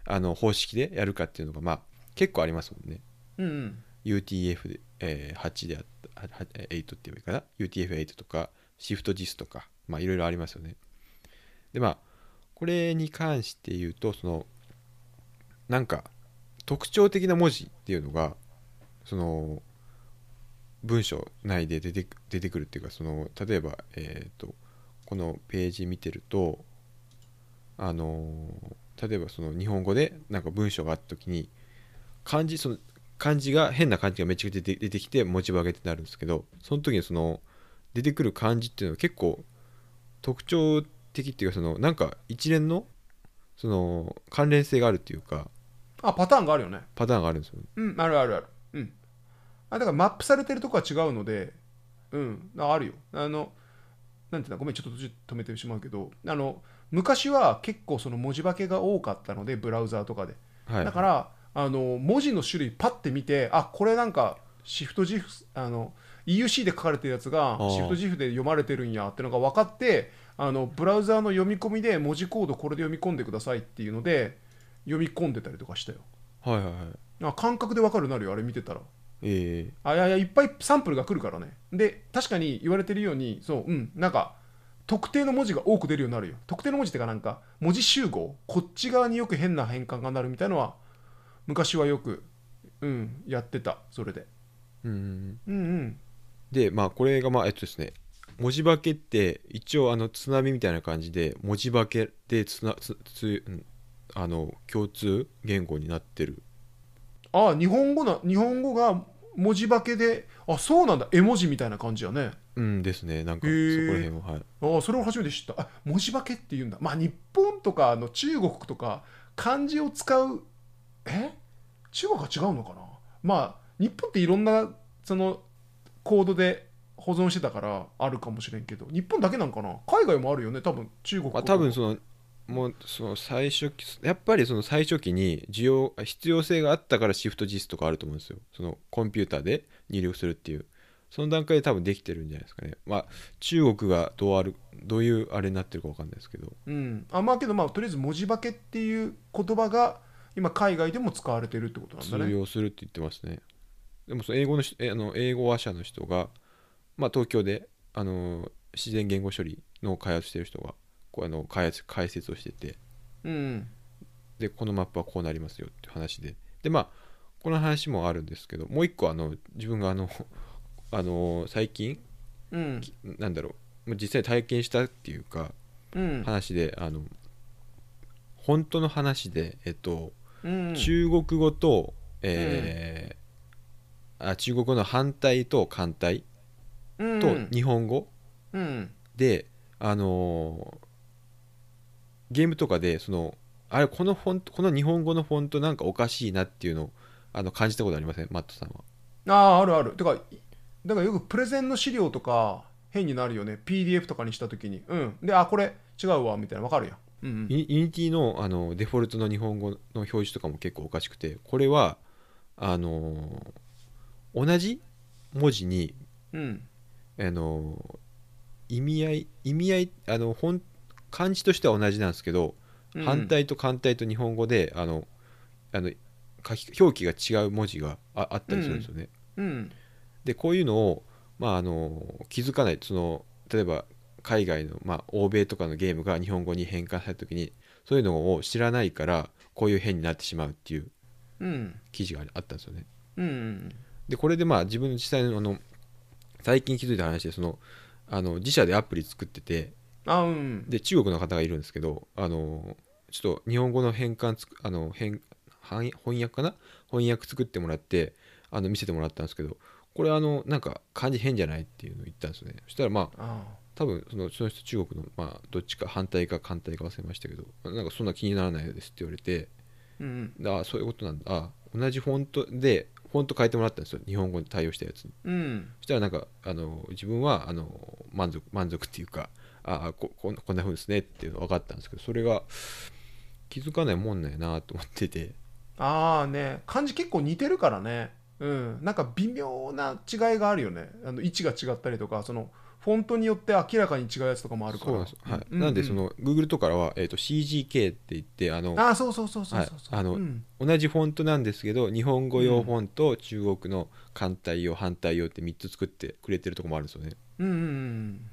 あの方式でやるかっていうのがまあ結構ありますもんね。うんうん。UTF で、えー8であったはは8って言えばいいかな。UTF8 とかシフト JIS とかまあいろいろありますよね。でまあこれに関して言うとそのなんか特徴的な文字っていうのがその文章内で出て出てくるっていうかその例えば、えー、とこのページ見てるとあの例えばその日本語でなんか文章があった時に漢字その漢字が変な漢字がめちゃくちゃ出てきて文字化けってなるんですけどその時にその出てくる漢字っていうのは結構特徴的っていうかそのなんか一連のその関連性があるっていうかあパターンがあるよね。パターンがあるんですよ。ねうんあるあるある。うん。あだからマップされてるとこは違うのでうんああるよ。あのなんていうんだごめんちょっと途中で止めてしまうけどあの昔は結構その文字化けが多かったのでブラウザーとかで。はい。だからあの文字の種類パッて見てあこれなんかシフト GIF あの EUC で書かれてるやつがシフト GIF で読まれてるんやってのが分かってあのブラウザーの読み込みで文字コードこれで読み込んでくださいっていうので読み込んでたりとかしたよ。はいはいはい。あ感覚で分かるなるよあれ見てたら。え。あいやいやいっぱいサンプルが来るからね。で確かに言われてるようにそううんなんか特定の文字が多く出るようになるよ。特定の文字ってかなんか文字集合。こっち側によく変な変換がなるみたいのは昔はよくうんやってた。それで。ーうんうん。うんでまあこれがまあえっとですね。文字化けって一応あの津波みたいな感じで文字化けでつなつつ、うんあの共通言語になってる。あ日本語な日本語が文字化けであそうなんだ。絵文字みたいな感じやねうんですね。なんかそこら辺ははい。あそれを初めて知った。あ文字化けって言うんだ。まあ日本とかあの中国とか漢字を使うえ？中国は違うのかな？まあ日本っていろんなそのコードで保存してたからあるかもしれんけど日本だけなんかな？海外もあるよね多分中国まあ、多分そのもうその最初期やっぱりその最初期に需要必要性があったからシフト JIS とかあると思うんですよ。そのコンピューターで入力するっていうその段階で多分できてるんじゃないですかね。まあ中国がどうあるどういうあれになってるか分かんないですけど。うん。あまあけどまあとりあえず文字化けっていう言葉が今海外でも使われてるってことなんだね。通用するって言ってますね。でもその英語のあの英語話者の人が、まあ、東京であの自然言語処理の開発してる人がこうあの開発解説をしてて。うん。でこのマップはこうなりますよって話で。でまあこの話もあるんですけどもう一個あの自分があのあの最近？うん。なんだろう。実際体験したっていうかうん。話であの本当の話でえっとうん。中国語と、えーあ中国語の反対と簡体うんと日本語うん。で、あのーゲームとかでそのあれこのフォントこの日本語のフォントなんかおかしいなっていうのをあの感じたことありません？マットさんは。あああるある。てかだからよくプレゼンの資料とか変になるよね。PDF とかにした時に。うん。であこれ違うわみたいな。わかるやん。うんユニ Unity のあのデフォルトの日本語の表示とかも結構おかしくてこれはあのー同じ文字にうん。あの意味合い意味合いあの本漢字としては同じなんですけど、うん。反対と簡体と日本語であのあの書き表記が違う文字がああったりするんですよね、うんでこういうのを、まあ、あの気づかないその例えば海外の、まあ、欧米とかのゲームが日本語に変換された時にそういうのを知らないからこういう変になってしまうっていううん記事があったんですよね。うん。うんでこれでまあ自分の実際のあの最近気づいた話でそのあの自社でアプリ作っててあうん。で中国の方がいるんですけどあのちょっと日本語の変換つくあの変翻翻訳かな？翻訳作ってもらってあの見せてもらったんですけどこれあのなんか漢字変じゃないっていうのを言ったんですよね。そしたらまああ多分そのその人中国のまあどっちか反対か反対か忘れましたけどなんかそんな気にならないですって言われてうんああそういうことなんだ。あ同じフォントでフォント変えてもらったんですよ。日本語に対応したやつに。うん。そしたらなんかあの自分はあの満足満足っていうかああここんこんな風ですねっていうの分かったんですけどそれが気づかないもんなんやなと思ってて。ああね。漢字結構似てるからねうん。なんか微妙な違いがあるよね。あの位置が違ったりとかそのフォントによって明らかに違うやつとかもあるから。そうなんでその Google とかからは、えー、と CGK って言ってあのああそうそうそうそうあのうん。同じフォントなんですけど日本語用フォント、中国の簡体用反対用って3つ作ってくれてるとこもあるんですよね。うんうんうん。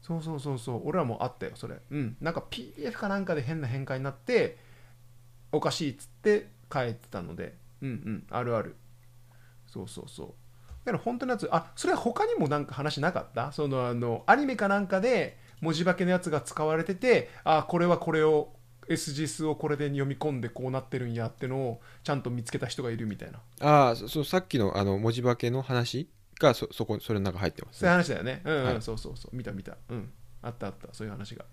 そうそうそうそう。俺らもあったよそれ。うん。なんか PDF かなんかで変な変換になっておかしいっつって変えてたのでうんうん。あるある。そうそうそう。だから本当のやつあそれは他にもなんか話なかった？そのあのアニメかなんかで文字化けのやつが使われててあこれはこれを SGS をこれで読み込んでこうなってるんやってのをちゃんと見つけた人がいるみたいな。ああそそうさっきのあの文字化けの話がそそこそれの中入ってます、そういう話だよね。うん、うん。はい。そうそうそう。見た見た。うん。あったあった。そういう話が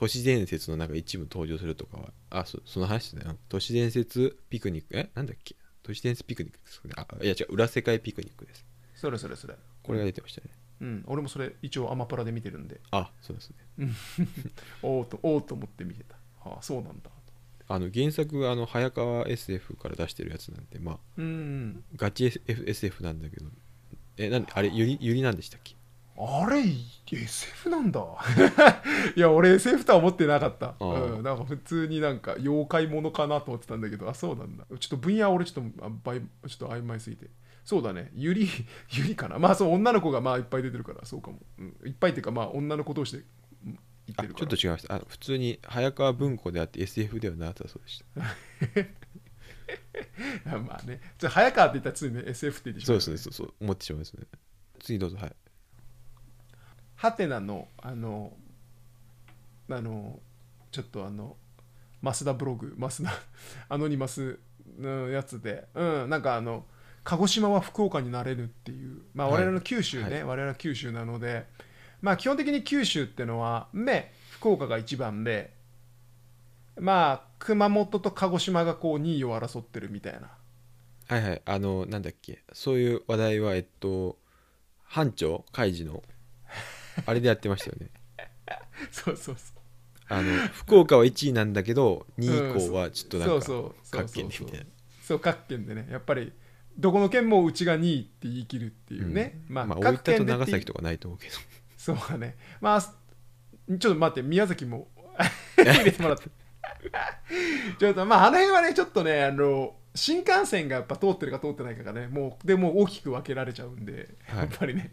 都市伝説のなんか一部登場するとかはあそその話だよ都市伝説ピクニック？え？なんだっけ？都市伝説ピクニックですね？あいや違う。裏世界ピクニックです。それそれそれ。これが出てましたね。うん。俺もそれ一応アマプラで見てるんで。あそうですね。おおとおおと思って見てた。ああそうなんだ。あの原作があの早川 SF から出してるやつなんでまあうんガチ SF, なんだけど。えなんであれゆりゆりなんでしたっけ？あれ SF なんだ。いや俺 SF とは思ってなかった。うん、なんか普通になんか妖怪ものかなと思ってたんだけどあそうなんだ。ちょっと分野は俺ちょっとあばいちょっと曖昧すぎて。そうだね。ゆりゆりかな？まあそう女の子がまあいっぱい出てるからそうかも、うん、いっぱいっていうかまあ女の子同士でうん言ってるから。あちょっと違いました。あ普通に早川文庫であって SF ではなかったそうでした。まあね。じゃあ早川って言ったらついね SF って言ってしまうそうですね。そうそう思ってしまいますね。次どうぞはいハテナのあのあのちょっとあの増田ブログ増田 アノニマスのやつでうんなんかあの鹿児島は福岡になれるっていうまあはい。我々の九州ね、はい。我々は九州なのでまあ基本的に九州ってのは目福岡が一番でまあ熊本と鹿児島がこう2位を争ってるみたいな。はいはい。あのなんだっけ。そういう話題はえっと班長海事のあれでやってましたよね。そうそうそう。あの福岡は1位なんだけど2位以降はちょっとなんか各そう県でみたいな。そう各県でね。やっぱりどこの県もうちが2位って言い切るっていうね、まあ、大各分と長崎とかないと思うけど。そうだね。まあちょっと待って宮崎も 入れてもらって。ちょっとまああの辺はねちょっとねあの新幹線がやっぱ通ってるか通ってないかがねもうでもう大きく分けられちゃうんで、はい。やっぱりね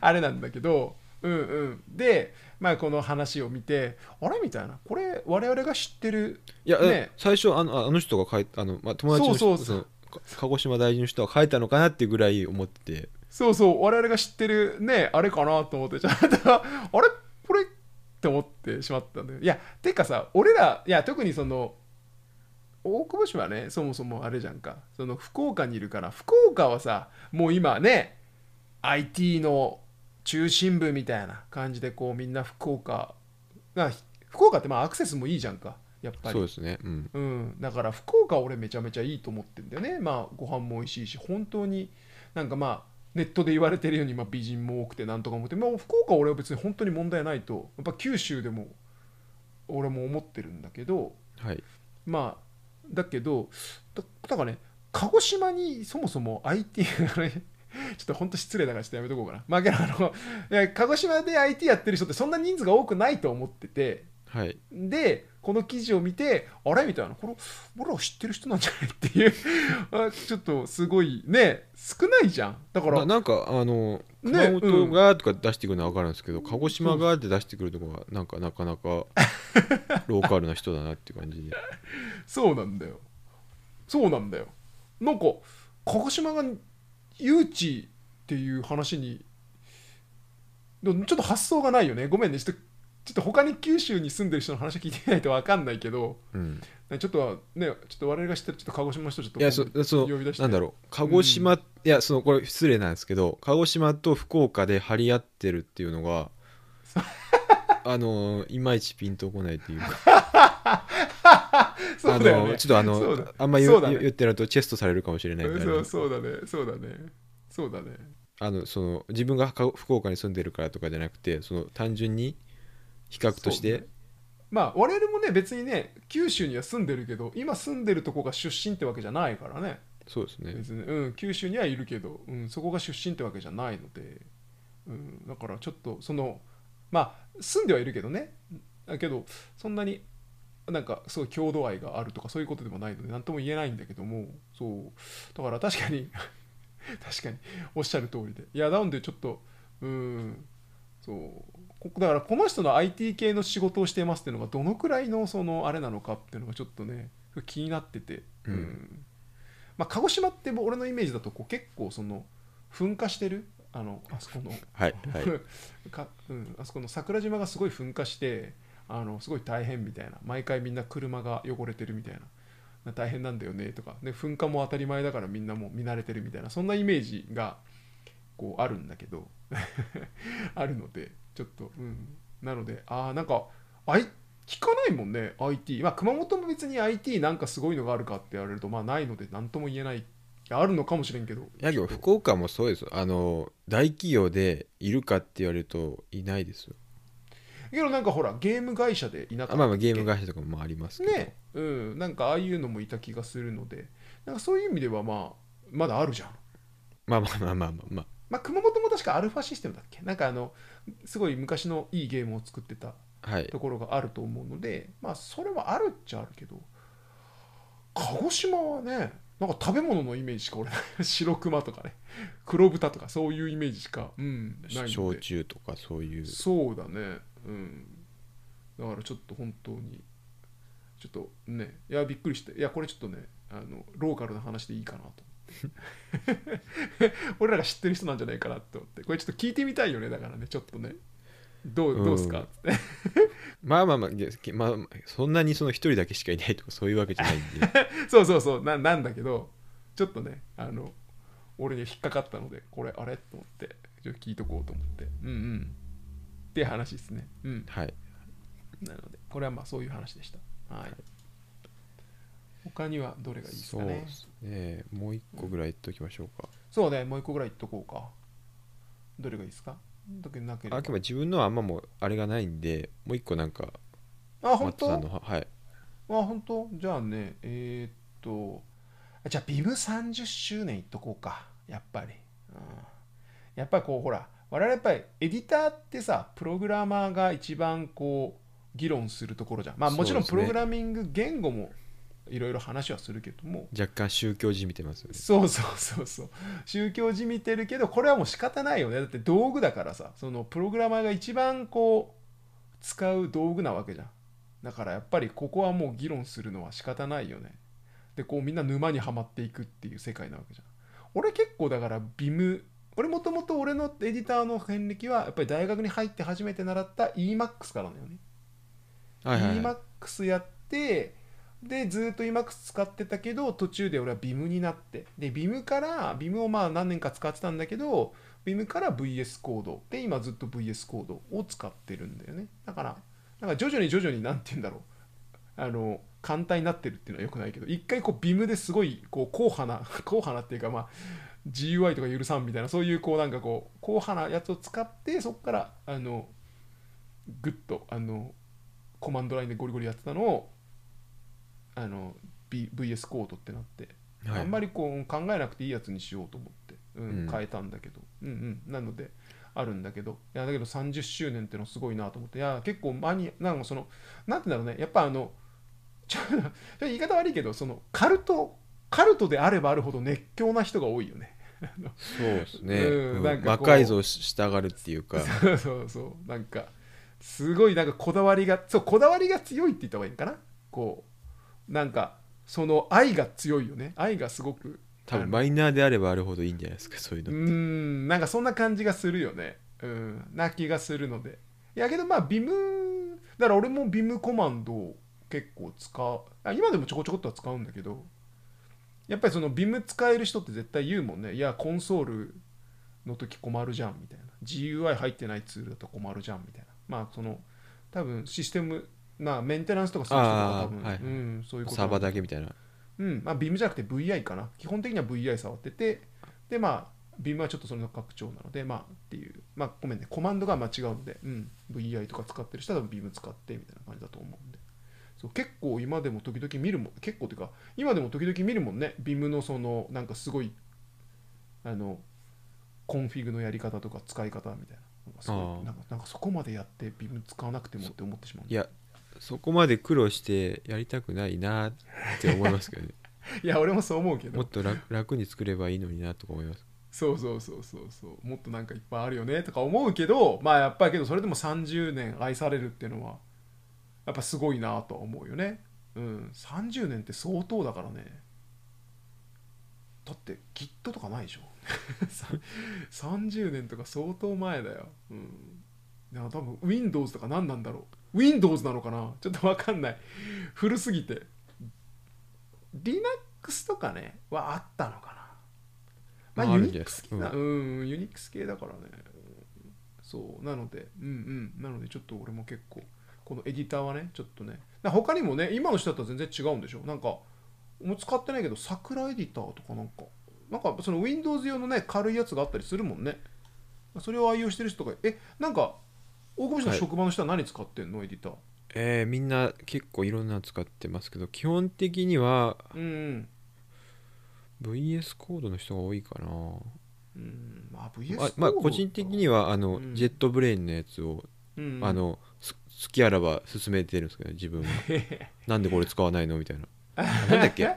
あれなんだけどうんうん。でまあこの話を見てあれ？みたいな。これ我々が知ってる？いや、ね。最初あのあの人が書いあの、まあ、友達の人そうそうそ鹿児島大臣の人が書いたのかなっていうぐらい思ってて。そうそう。我々が知ってるねあれかなと思って。ちょっとあれ？これ？って思ってしまったんだよ。いやてかさ俺らいや特にその大久保市はねそもそもあれじゃんか。その福岡にいるから。福岡はさもう今ね IT の中心部みたいな感じでこうみんな福岡が福岡ってまあアクセスもいいじゃんかやっぱり。そうですね。うん。うん、だから福岡は俺めちゃめちゃいいと思ってんだよね。まあご飯も美味しいし本当になんかまあネットで言われてるように、まあ、美人も多くてなんとか思って、まあ、福岡は俺は別に本当に問題ないとやっぱ九州でも俺も思ってるんだけどはい。まあだけどだだからね鹿児島にそもそも IT あれちょっと本当失礼だからちょっとやめとこうかな。まあ、けどあの鹿児島で IT やってる人ってそんな人数が多くないと思ってて、はい。でこの記事を見てあれ？みたいな。これ俺ら知ってる人なんじゃない？っていう。あちょっとすごいね。少ないじゃん。だから。ななんかあのね熊本がとか出してくるのは分かるんですけど、鹿児島がって出してくるとこはなんかなかなか ローカルな人だなっていう感じで。そうなんだよ。そうなんだよ。なんか鹿児島が誘致っていう話にちょっと発想がないよね。ごめんね。ちょっとちょっと他に九州に住んでる人の話聞いてみないと分かんないけどうんちょっとはねちょっと我々が知ってるちょっと鹿児島の人ちょっといやそそ呼び出して。なんだろう。鹿児島、いやそのこれ失礼なんですけど鹿児島と福岡で張り合ってるっていうのがあのいまいちピンとこないっていうか そうだよね。あのちょっとあのあんま言,、ね。言ってるとチェストされるかもしれないそうそうだね。そうだね。そうだね。あのその自分がか福岡に住んでるからとかじゃなくてその単純に比較として、ね。まあ我々もね別にね九州には住んでるけど今住んでるとこが出身ってわけじゃないからね。そうですね。別に、うん、九州にはいるけど、うん、そこが出身ってわけじゃないので、うん、だからちょっとそのまあ住んではいるけどね。だけどそんなになんかすごい郷土愛があるとかそういうことでもないので何とも言えないんだけどもそう。だから確かに 確かにおっしゃる通りで。いやなんでちょっとうんそう。こだからこの人の IT 系の仕事をしてますっていうのがどのくらいのそのあれなのかっていうのがちょっとね気になってて、うん。まあ、鹿児島って俺のイメージだとこう結構その噴火してる？あのあそこの。はいはい。かうん、あそこの桜島がすごい噴火してあのすごい大変みたいな。毎回みんな車が汚れてるみたいな。大変なんだよねとか。で噴火も当たり前だからみんなもう見慣れてるみたいな。そんなイメージがこうあるんだけど。あるのでちょっとうん。なのでああなんかあい聞かないもんね IT まあ熊本も別に IT なんかすごいのがあるかって言われるとまあないので何とも言えない。あるのかもしれんけど。いやけど福岡もそうです。あの大企業でいるかって言われるといないですよ。けどなんかほらゲーム会社でいなかったあまあまあゲームが会社とかもありますけど、ね。うん。なんかああいうのもいた気がするので。なんかそういう意味ではまあまだあるじゃん。まあまあまあまあまあまあ。まあ熊本も確かアルファシステムだっけ？なんかあのすごい昔のいいゲームを作ってたはい。ところがあると思うのでまあそれはあるっちゃあるけど鹿児島はねなんか食べ物のイメージしか俺 白熊とかね黒豚とかそういうイメージしか、うん、ないので。焼酎とかそういう。そうだねうん。だからちょっと本当にちょっとねいやびっくりしていやこれちょっとねあのローカルな話でいいかなと思って。俺らが知ってる人なんじゃないかなって思って。これちょっと聞いてみたいよねだからねちょっとね。どうどうすか？っつってまあまあまあげまあまあそんなにその一人だけしかいないとかそういうわけじゃないんで。そうそうそう。ななんだけどちょっとねあの俺に引っかかったのでこれあれ？と思ってちょっと聞いとこうと思って。うんうんっていう話ですね。うん。はい。なのでこれはまあそういう話でした。はい。他にはどれがいいですかね？そうですね。もう一個ぐらい言っときましょうか、そうねもう一個ぐらい言っとこうか。どれがいいですか？特になければ。あくまで自分のはあんまもうあれがないんでもう一個なんかあ本当？トさんのははい。あ本当？じゃあねえーっとあじゃあビム30周年いっとこうかやっぱり、うん、やっぱりこうほら我々やっぱりエディターってさプログラマーが一番こう議論するところじゃん。まあもちろんプログラミング言語もいろいろ話はするけども。若干宗教じみてますよね。そうそうそうそう。宗教じみてるけどこれはもう仕方ないよね。だって道具だからさそのプログラマーが一番こう使う道具なわけじゃん。だからやっぱりここはもう議論するのは仕方ないよね。でこうみんな沼にはまっていくっていう世界なわけじゃん。俺結構だからビム俺もともと俺のエディターの遍歴はやっぱり大学に入って初めて習った EMAX からなのよね。はいはいはい。EMAX やってでずっと EMAX 使ってたけど途中で俺は BIM になって。で BIM から BIM をまあ何年か使ってたんだけど BIM から VS コード。で今ずっと VS コードを使ってるんだよね。だからなんか徐々に徐々に何て言うんだろう。あの簡単になってるっていうのはよくないけど一回こう BIM ですごいこう硬派な 硬派なっていうかまあ GUI とか許さんみたいなそういうこうなんかこう硬派なやつを使ってそこからあのグッとあのコマンドラインでゴリゴリやってたのをあの、B、VS コードってなって、はい。あんまりこう考えなくていいやつにしようと思って、うんうん。変えたんだけど、うんうん、なのであるんだけど。いやだけど30周年ってのすごいなと思って。いや結構マニなんかそのなんて言うんだろうね。やっぱあのちょちょっと言い方悪いけどそのカルトカルトであればあるほど熱狂な人が多いよね。そうですね、うんうん。なんか魔改造ししたがるっていうか。そうそうそう。なんかすごいなんかこだわりがそうこだわりが強いって言った方がいいのかな？こうなんかその愛が強いよね。愛がすごく多分マイナーであればあるほどいいんじゃないですかそういううのん。なんかそんな感じがするよね。うん。な気がするので。いやけどまあビムだから俺もビムコマンドを結構使う。あ今でもちょこちょこっとは使うんだけどやっぱりそのビム使える人って絶対言うもんね。いやコンソールの時困るじゃんみたいな。GUI 入ってないツールだと困るじゃんみたいな。まあその多分システムなメンテナンスとかする人とか多分、あーはいうん、そういうことサーバーだだけみたいな。うんまあ、BIM じゃなくて VI かな。基本的には VI 触っててでまあ BIM はちょっとそれの拡張なのでまあっていう。まあごめんね。コマンドが間違うので、うん、VI とか使ってる人は多分 BIM 使ってみたいな感じだと思うんでそう結構今でも時々見るもん。結構っていうか今でも時々見るもんね。BIM のそのなんかすごいあのコンフィグのやり方とか使い方みたいな。すごいなんかなんかそこまでやって BIM 使わなくてもって思ってしまう。いやそこまで苦労してやりたくないなって思いますけどね。いや俺もそう思うけど。もっと楽楽に作ればいいのになとか思います。そうそうそうそうそう。もっとなんかいっぱいあるよねとか思うけどまあやっぱりけどそれでも30年愛されるっていうのはやっぱすごいなとは思うよね。うん。30年って相当だからね。だって Git とかないでしょ。さ30年とか相当前だよ。うん。いや多分 Windows とか何なんだろう。Windows なのかな。ちょっと分かんない。古すぎて。Linux とかねはあったのかな。まあ、ユニックス系だ、うん、ユニックス系だからね。うん。そう、なので、うんうん、なのでちょっと俺も結構、このエディターはね、ちょっとね、な他にもね、今の人だったら全然違うんでしょ？なんか、もう使ってないけど、桜エディターとかなんか、なんかその Windows 用のね、軽いやつがあったりするもんね。それを愛用してる人が、え、なんか、大久保氏のはい。職場の人は何使ってんの、エディター。えー、みんな結構いろんなの使ってますけど基本的にはうんうん。VS コードの人が多いかな。うん、まあ VS あまあ個人的にはあの、うん。ジェットブレインのやつを、うんうん、あのす好きあらば進めてるんですけど自分は。なんでこれ使わないのみたいな。なんだっけ？なんだっ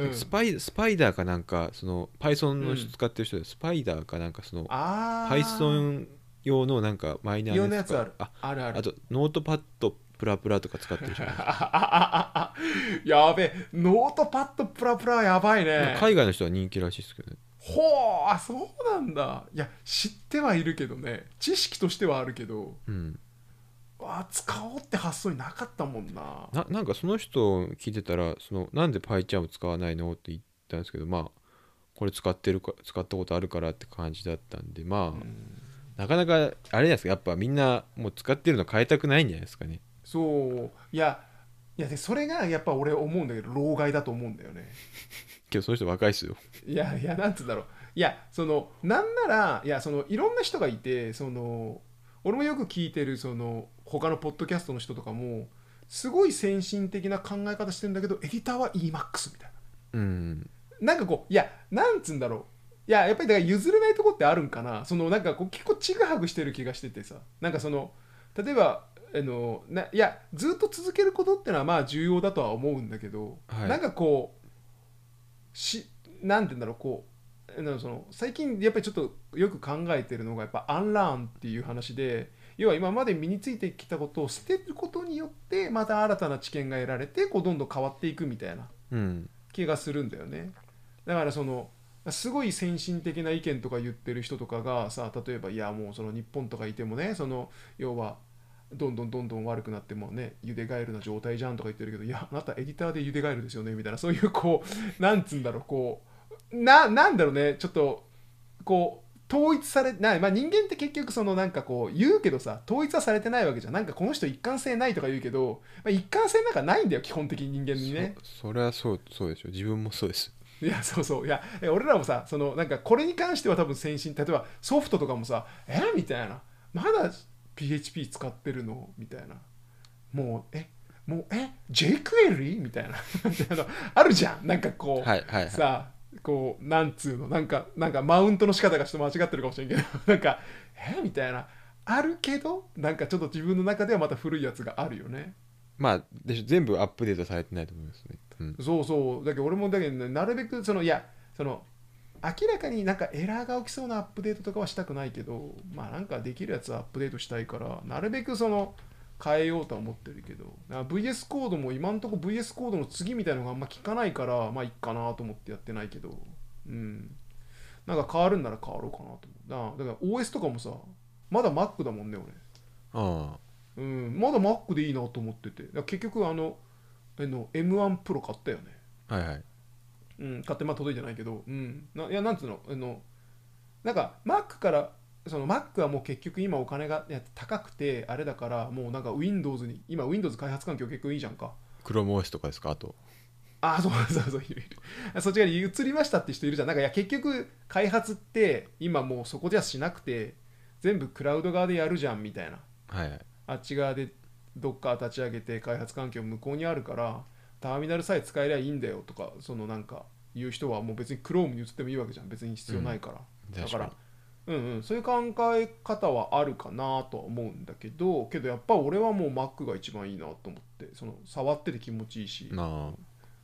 けうん。スパイ Spyder かなんかその Python の人使ってる人で、 Spyder かなんかその Python 用のなんかマイナー用のやつある。ああるある。あとノートパッドプラプラとか使ってる人 やべえ。ノートパッドプラプラやばいね。海外の人は人気らしいですけどね。ほうあそうなんだ。いや知ってはいるけどね。知識としてはあるけど。うんわあ使おうって発想になかったもんな。ななんかその人聞いてたらそのなんで PyCharm を使わないのって言ったんですけどまあこれ使ってるか使ったことあるからって感じだったんでまあ、うん。なかなかあれじゃないですかやっぱみんなもう使ってるの変えたくないんじゃないですかね。そう。いやいやでそれがやっぱ俺思うんだけど老害だと思うんだよね。今日その人若いっすよ。いやいやなんつうんだろう。いやそのなんならいやそのいろんな人がいてその俺もよく聞いてるその他のポッドキャストの人とかもすごい先進的な考え方してるんだけどエディターは EMAX みたいうん。ななんかこういやなんつうんだろう。いややっぱりだから譲れないとこってあるんかな。そのなんかこう結構ちぐはぐしてる気がしててさ。なんかその例えばあのないやずっと続けることってのはまあ重要だとは思うんだけど、はい。なんかこうしなんて言うんだろうこその最近やっぱりちょっとよく考えてるのがやっぱアンラーンっていう話で要は今まで身についてきたことを捨てることによってまた新たな知見が得られてこうどんどん変わっていくみたいなうん。気がするんだよね。だからそのすごい先進的な意見とか言ってる人とかがさ例えばいやもうその日本とかいてもねその要はどんどんどんどん悪くなってもねゆでガエルな状態じゃんとか言ってるけどいやあなたエディターでゆでガエルですよねみたいなそういうこうなんつうんだろうこうななんだろうね。ちょっとこう統一されない、まあ、人間って結局そのなんかこう言うけどさ統一はされてないわけじゃん。なんかこの人一貫性ないとか言うけど、まあ、一貫性なんかないんだよ基本的に人間にね。そそれはそうそうでしょ。自分もそうです。いやそうそう。いやえ俺らもさそのなんかこれに関しては多分先進例えばソフトとかもさえみたいな。まだ PHP 使ってるの？みたいな。もうえもうえ jQuery? みたいな。あるじゃん。なんかこう、はいはいはい。さこうなんつうのなんかなんかマウントの仕方がちょっと間違ってるかもしれんけど なんかえ？みたいな。あるけどなんかちょっと自分の中ではまた古いやつがあるよね。まあでしょ。全部アップデートされてないと思いますね、うん、そうそう。だけど俺もだけど、ね、なるべくそのいやその明らかになんかエラーが起きそうなアップデートとかはしたくないけどまあなんかできるやつはアップデートしたいからなるべくその変えようとは思ってるけど。な VS コードも今んとこ VS コードの次みたいなのがあんま聞かないからまあいいかなと思ってやってないけど。うん。なんか変わるんなら変わろうかなと思う。なだから OS とかもさまだ Mac だもんね俺。あうん。まだ Mac でいいなと思ってて。結局あのあの M1 プロ買ったよね。あはいはい。うん、買ってまあ届いてないけど、うん、ないやなんつうの？あのなんか Mac からその Mac はもう結局今お金が高くてあれだからもうなんか Windows に今 Windows 開発環境結構いいじゃんか。ChromeOS とかですかあと。ああそうそうそういるいる。そっち側に移りましたって人いるじゃん。なんかいや結局開発って今もうそこじゃしなくて全部クラウド側でやるじゃんみたいな。はいはい。あっち側でどっか立ち上げて開発環境向こうにあるからターミナルさえ使えりゃいいんだよとかそのなんか言う人はもう別に Chrome に移ってもいいわけじゃん。別に必要ないから、だか確からうんうん。そういう考え方はあるかなとは思うんだけどけどやっぱ俺はもう Mac が一番いいなと思ってその触ってて気持ちいいし、にまあ。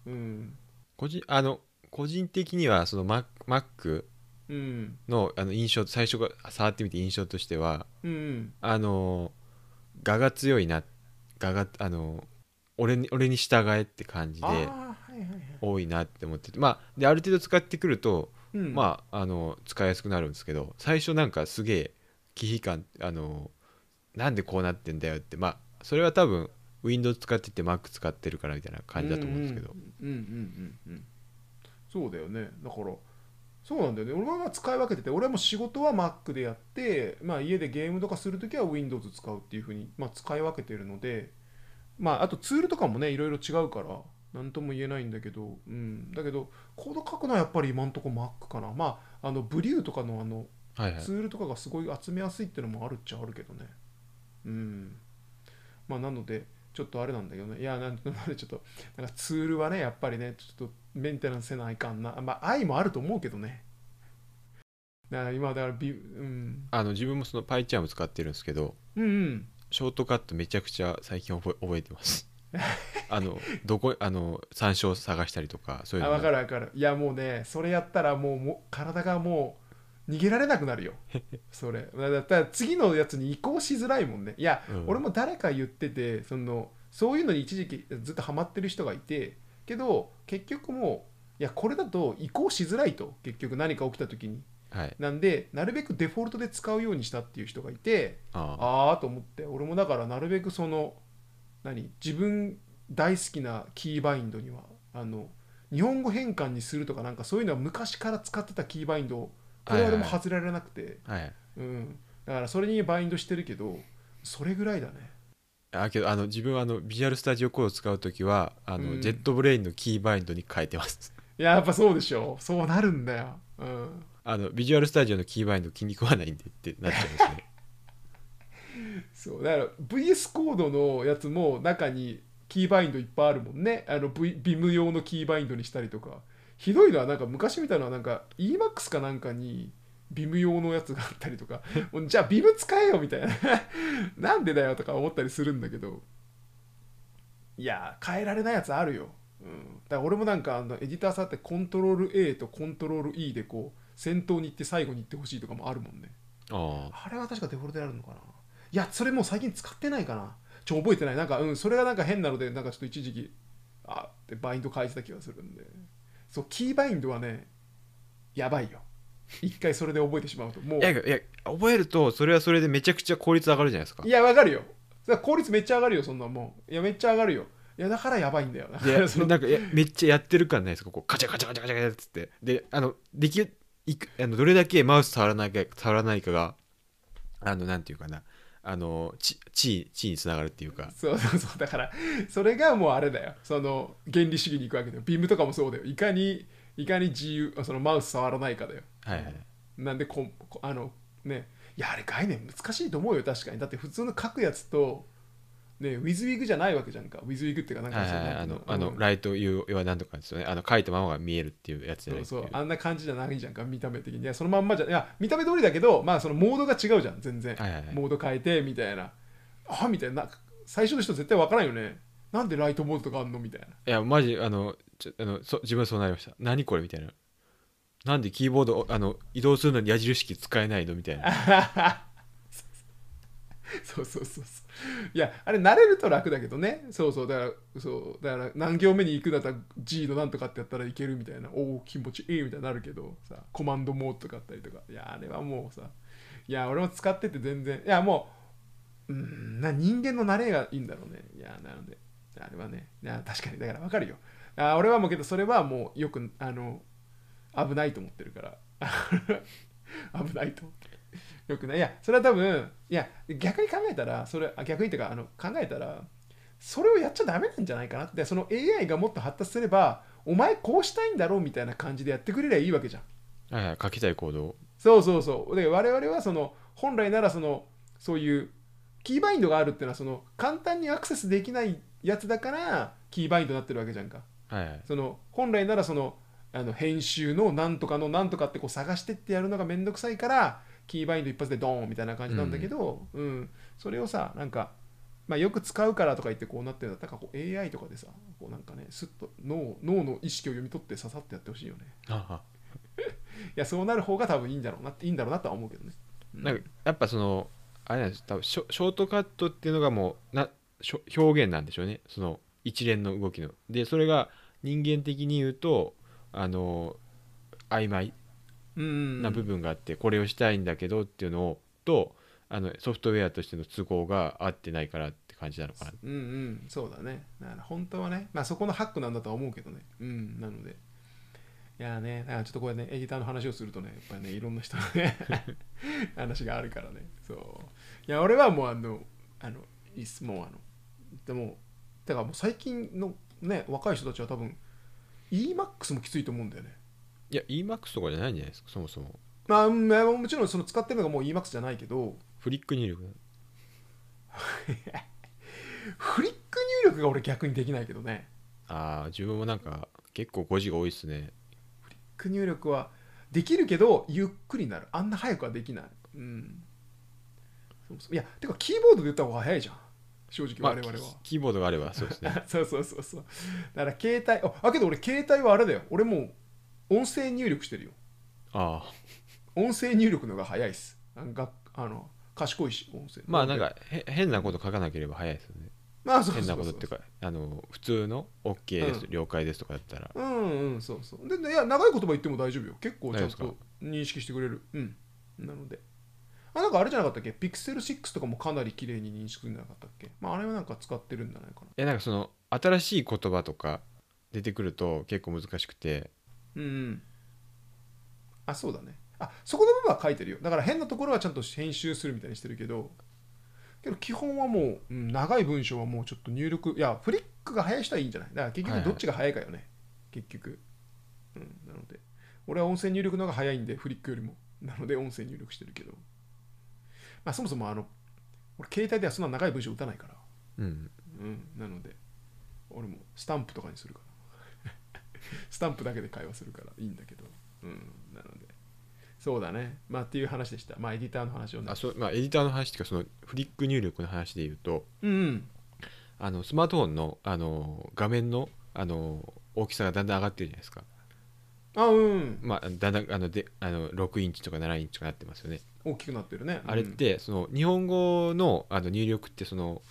うん。個人あの個人的にはその Mac, Mac うん。のあの印象最初が触ってみて印象としてはうんうん。あの我が強いな我があの俺に俺に従えって感じでああはいはいはい。多いなって思っててまあである程度使ってくると、うん。まああの使いやすくなるんですけど最初なんかすげえ忌避感あのなんでこうなってんだよってまあそれは多分 Windows 使ってて Mac 使ってるからみたいな感じだと思うんですけど、うんうんうんうんうん。そうだよね。だからそうなんだよね。俺は使い分けてて俺はもう仕事は Mac でやって、まあ、家でゲームとかするときは Windows 使うっていうふうに、まあ、使い分けてるのでまああとツールとかもねいろいろ違うから何とも言えないんだけど、うん、だけどコード書くのはやっぱり今んとこ Mac かなまああのブリューとかのあのはいはいツールとかがすごい集めやすいっていうのもあるっちゃあるけどね。うん。まあなので、ちょっとあれなんだけどね。いや、なん なんでちょっと、なんかツールはね、やっぱりね、ちょっとメンテナンスせないかんな。まあ愛もあると思うけどね。だから今、だからビ、うん。あの自分もその PyCharm 使ってるんですけどうんうん。ショートカットめちゃくちゃ最近覚え覚えてます あのどこあの参照探したりとかそういうあ、のわかるわかる。いや、もうね、それやったらもうもう体がもう逃げられなくなるよ。それ。だったら次のやつに移行しづらいもんね。いや、うん俺も誰か言っててそのそういうのに一時期ずっとハマってる人がいてけど結局もういやこれだと移行しづらいと結局何か起きた時にはいなんでなるべくデフォルトで使うようにしたっていう人がいてああああと思って俺もだからなるべくその何？自分大好きなキーバインドにはあの日本語変換にするとかなんかそういうのは昔から使ってたキーバインドをこれはでも外れられなくて、はい。うん、だからそれにバインドしてるけどそれぐらいだね。あけどあの自分はあの Visual Studio Code を使うときはあの、うん。 JetBrains のキーバインドに変えてます。いややっぱそうでしょ。そうなるんだよ、うん、あの Visual Studio のキーバインド気に食わないんでってなっちゃいますね そうだから VS コードのやつも中にキーバインドいっぱいあるもんね。あの、v、BIM 用のキーバインドにしたりとか。ひどいのはなんか昔見たのはなんか EMAX かなんかに BIM 用のやつがあったりとか。じゃあ BIM 使えよみたいな。なんでだよとか思ったりするんだけど。いや変えられないやつあるよ、うん、だから俺もなんかあのエディターさってコントロール A とコントロール E でこう先頭に行って最後に行ってほしいとかもあるもんね。ああ。れは確かデフォルトであるのかないやそれもう最近使ってないかな。ちょ覚えてない。なんかうんそれがなんか変なのでなんかちょっと一時期あってバインド変えてた気がするんで。そうキーバインドはねやばいよ。一回それで覚えてしまうと。もうあいやいや覚えるとそれはそれでめちゃくちゃ効率上がるじゃないですか。いやわかるよ。効率めっちゃ上がるよそんなもん。いやめっちゃ上がるよ。いやだからやばいんだよ。だかでらそのなんかいやめっちゃやってる感ないですか？こうカチャカチャカチャカチャっつって。であのできいくあのどれだけマウス触らないか触らないかがあのなんていうかなあの地地地につながるっていうか。そう そうそうだからそれがもうあれだよ。その原理主義に行くわけだよ。ビームとかもそうだよ。いかにいかに自由そのマウス触らないかだよ。はいはい。なんでこあのね。いやあれ概念難しいと思うよ確かに。だって普通の書くやつとねウィズウィグじゃないわけじゃんか。ウィズウィグっていうかなんかはいはいはい。あのあのうん。ライト U はなんとかですよね。あの書いたままが見えるっていうやつじゃないそう。ですそう。あんな感じじゃないじゃんか見た目的に。そのまんまじゃいや見た目通りだけどまあそのモードが違うじゃん全然、はいはいはい。モード変えてみたいな。あみたいな。最初の人絶対わからんよね。なんでライトモードとかあんのみたいな。いやマジあのちょあのそ自分はそうなりました。何これみたいな。なんでキーボードをあの移動するのに矢印キー使えないのみたいな そうそうそうそう。いやあれ慣れると楽だけどね。そうそう。だからそうだから何行目に行くんだったら G のなんとかってやったらいけるみたいなおお気持ちいいみたいになるけどさコマンドモードとかあったりとか。いやあれはもうさいや俺も使ってて全然いやもううんな人間の慣れがいいんだろうね。いやなのであれはね。いや確かに。だから分かるよ。あ俺はもうけどそれはもうよくあの危ないと思ってるから。危ないと思ってよくない？いやそれは多分いや逆に考えたらそれあ逆にっていうかあの考えたらそれをやっちゃダメなんじゃないかなって。その AI がもっと発達すればお前こうしたいんだろうみたいな感じでやってくれりゃいいわけじゃん。はいはい書きたいコードをそうそうそう。で我々はその本来ならそのそういうキーバインドがあるっていうのはその簡単にアクセスできないやつだからキーバインドになってるわけじゃんか。はいはい。その本来ならそのあの編集のなんとかのなんとかってこう探してってやるのがめんどくさいからキーバインド一発でドーンみたいな感じなんだけど、うん。それをさなんか、まあ、よく使うからとか言ってこうなってるんだったらこう AI とかでさこうなんかねスッと脳脳の意識を読み取ってささってやってほしいよね。ああ いやそうなる方が多分いいんだろうなっていいんだろうなとは思うけどね、うなんかやっぱそのあれなんです多分ショショートカットっていうのがもうなしょ表現なんでしょうね。その一連の動きの。でそれが人間的に言うとあの曖昧うんな部分があって、これをしたいんだけどっていうのをとあのソフトウェアとしての都合が合ってないからって感じなのかな。うんうん。そうだね。だから本当はねまあそこのハックなんだとは思うけどね。うんなので。いやーねちょっとこれねエディターの話をするとねやっぱりねいろんな人のね 話があるからね。そう。いや俺はもうあのあのいいっすもうあのでもだからもう最近のね若い人たちは多分 EMAX もきついと思うんだよねいや EMAX とかじゃないんじゃないですか？そもそも。まあうんまあもちろんその使ってるのがもう EMAX じゃないけど。フリック入力。フリック入力が俺逆にできないけどね。ああ自分もなんか結構5字が多いっすね。クリック入力はできるけどゆっくりになる。あんな早くはできない。うん。そうそう。いやてかキーボードで言った方が早いじゃん。正直まあ我々は、キキーボードがあればそうですね。そうそうそうそう。だから携帯ああけど俺携帯はあれだよ。俺もう音声入力してるよ。ああ。音声入力のが早いっす。なんかあの賢いし音声。まあなんかへ変なこと書かなければ早いですよね。まあそうそう変そう。なことっていうかあの普通の OK です、うん。了解ですとかだったら。うんうんそうそう。ででいや長い言葉言っても大丈夫よ。結構ちゃん大丈夫と認識してくれる。うん。なので。あなんかあれじゃなかったっけ？ピクセル6とかもかなり綺麗に認識するんじゃなかったっけ？まああれはなんか使ってるんじゃないかな。えなんかその新しい言葉とか出てくると結構難しくてうんうん。あそうだね。あそこの部分は書いてるよ。だから変なところはちゃんと編集するみたいにしてるけどけど基本はもう、うん長い文章はもうちょっと入力いやフリックが早い人はいいんじゃない？だから結はいはい。局どっちが早いかよね、結局。うんなので。俺は音声入力の方が早いんでフリックよりも。なので音声入力してるけど。まあそもそもあの俺携帯ではそんな長い文章打たないから。うん。うんなので。俺もスタンプとかにするからスタンプだけで会話するからいいんだけど。うんなので。そうだね。まあっていう話でした。まあエディターの話をね。あそうまあエディターの話っていうかそのフリック入力の話で言うとうんうん。あのスマートフォンのあの画面のあの大きさがだんだん上がってるじゃないですか。あうんまあだんだんあのであの6インチとか7インチとかなってますよね、大きくなってるね。あれってその日本語のあの入力ってその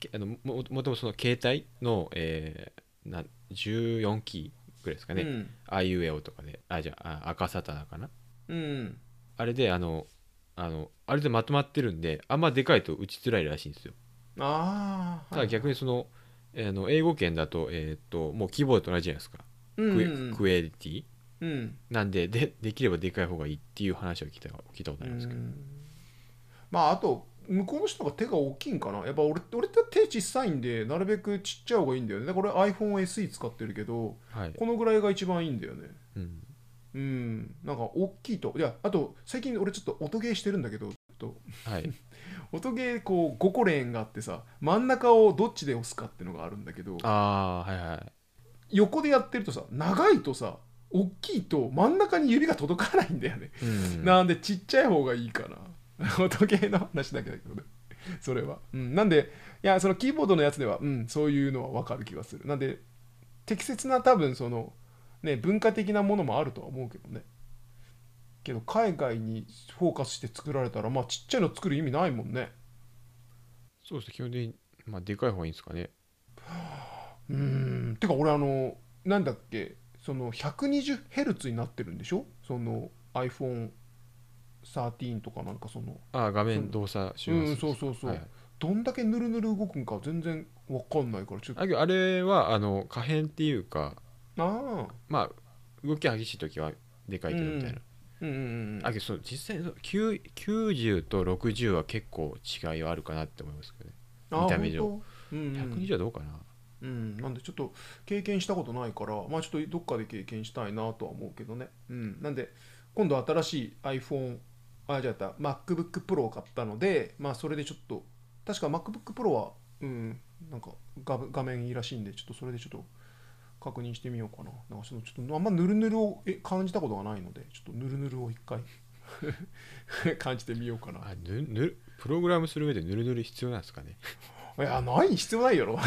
けあのももともとその携帯の、えーな14キーぐらいですかね、うん。あいうえおとかで。あじゃああ赤サタナかな。うん。あれであのあのあれでまとまってるんであんまでかいと打ちづらいらしいんですよ。ああただ逆にその,、えーあの英語圏だと,、えーっともうキーボードと同じじゃないですか、うんクエうん。クエリティ。うん。なんででできればでかい方がいいっていう話を聞いた聞いたことありますけど、うん。まああと向こうの人が手が大きいんかな？やっぱ俺俺って手小さいんでなるべくちっちゃい方がいいんだよね。だから俺 iPhone SE 使ってるけどはい、このぐらいが一番いいんだよね。うん、うん。なんか大きいと。いやあと最近俺ちょっと音ゲーしてるんだけどと。はい。音ゲーこう5個レーンがあってさ真ん中をどっちで押すかっていうのがあるんだけどああはいはい。横でやってるとさ長いとさ大きいと真ん中に指が届かないんだよね、うん。なんでちっちゃい方がいいかな 音ゲーの話だけだけどね。それは、うん、なんでいやそのキーボードのやつでは、うん、そういうのは分かる気がする。なんで適切な多分そのね文化的なものもあるとは思うけどね。けど海外にフォーカスして作られたらまあちっちゃいの作る意味ないもんね。そうですね。基本的に、まあ、でかい方がいいんですかね。うーん。てか俺あのなんだっけその 120Hz になってるんでしょ？その13とかなんかそのあ画面動作します、うんそうそうそう、はいどんだけぬるぬる動くんか全然わかんないからちょっとあれはあの可変っていうかああまあ動き激しい時はでかいけどみたいな、うんうんうんあけどそう実際そ90と60は結構違いはあるかなって思いますけどね見た目上うんうん120はどうかな、うん、なんでちょっと経験したことないからまあちょっとどっかで経験したいなとは思うけどね、うん、なんで今度新しい iPhone あじゃあ MacBook Pro を買ったのでまあそれでちょっと確か MacBook Pro はうんなんか画画面いいらしいんでちょっとそれでちょっと確認してみようかな。なんかそのちょっとあんまヌルヌルをえ感じたことがないのでちょっとヌルヌルを一回 感じてみようかな。あぬぬプログラムする上でぬるぬる必要なんですかね。いやない必要ないやろ。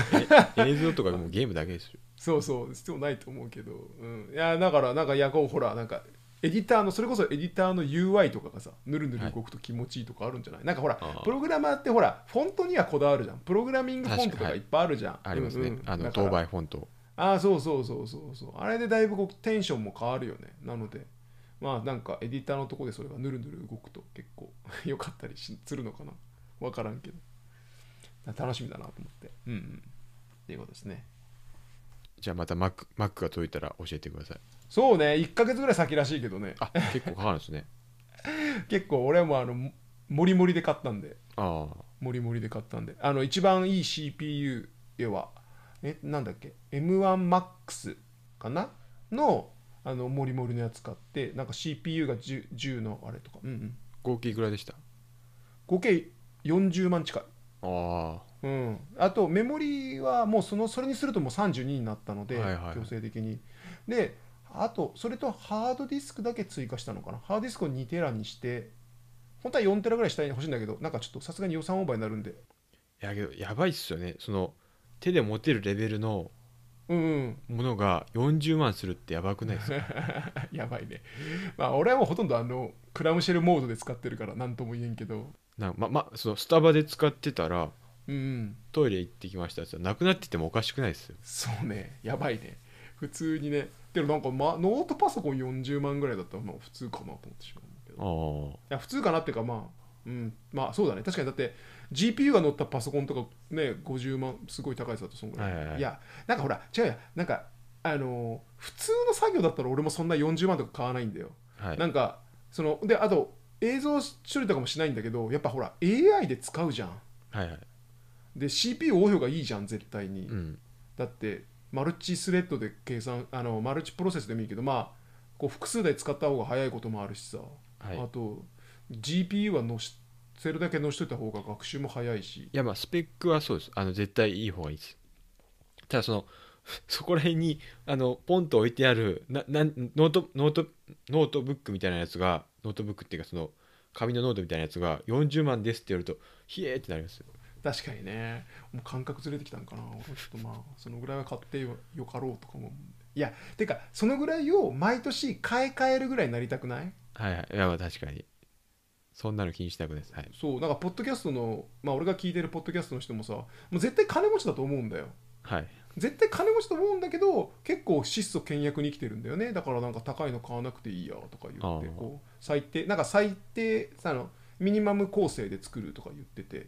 映像とかもうゲームだけですよ。そうそう必要ないと思うけど、うん、いやだからなんかいやこうほらなんかエディターのそれこそエディターの UI とかがさぬるぬる動くと気持ちいいとかあるんじゃない、なんかほらプログラマーってほらフォントにはこだわるじゃん。プログラミングフォントと確かいっぱいあるじゃん、ありますね、うんうん。あの当倍フォント。ああそうそうそうそうそう。あれでだいぶこうテンションも変わるよね。なので。まあなんかエディターのとこでそれがぬるぬる動くと結構 良かったりしするのかな。わからんけど。楽しみだなと思って。うんうん。っていうことですね。じゃあまた Mac, Mac が届いたら教えてくださいそうね。1ヶ月ぐらい先らしいけどね。あ結構かかるんですね。結構俺もあのもモリモリで買ったんで。ああ。モリモリで買ったんで。あの一番いい CPU はえなんだっけ？M1MAX かな？のあのモリモリのやつ買ってなんか CPU が 10, 10のあれとか、うんうん、合計いくらでした？合計40万近い、あうん、あとメモリはもうそのそれにするともう32になったので、はいはい。強制的に。であとそれとハードディスクだけ追加したのかな？ハードディスクを2テラにして本当は4テラぐらいしたい欲しいんだけどなんかちょっとさすがに予算オーバーになるんで。あいやけどやばいっすよね。その手で持てるレベルのものが40万するってやばくないですか？やばいね。まあ俺はもうほとんどあのクラムシェルモードで使ってるから何とも言えんけど。なんままそのスタバで使ってたらうんうん。トイレ行ってきましたって言ったらなくなっててもおかしくないですよ。そうね。やばいね普通にね。でもなんか、ま、ノートパソコン40万ぐらいだったらまあ普通かなと思ってしまうんだけど。あいや普通かなっていうかまあうん。まあそうだね。確かにだって GPU が乗ったパソコンとかね50万すごい高いやつだとそんぐらい、はいはいはい。やなんかほら違うやなんかあのー普通の作業だったら俺もそんな40万とか買わないんだよ、あはい。なんかそのであと映像処理とかもしないんだけどやっぱほら AI で使うじゃん。はいはい。で CPU 多い方がいいじゃん絶対に、うん。だってマルチスレッドで計算あのマルチプロセスでもいいけどまあこう複数台使った方が早いこともあるしさ、はい。いあと GPU は載せるだけ載しといた方が学習も早いし。やまあスペックはそうです。あの絶対いい方がいいです。ただその そこら辺にあのポンと置いてあるななんノートノートノートブックみたいなやつがノートブックっていうかその紙のノートみたいなやつが40万ですって言われるとひえーってなりますよ確かにね。もう感覚ずれてきたんかな。俺ちょっとまあそのぐらいは買ってよよかろうとかも。いやてかそのぐらいを毎年買い替えるぐらいになりたくない？はいはい。いやまあ確かに。そんなの気にしたくないです。はい。そう。なんかポッドキャストのまあ俺が聞いてるポッドキャストの人もさもう絶対金持ちだと思うんだよ。はい。絶対金持ちと思うんだけど結構質素倹約に生きてるんだよね。だからなんか高いの買わなくていいやとか言ってこう最低なんか最低さあのミニマム構成で作るとか言ってて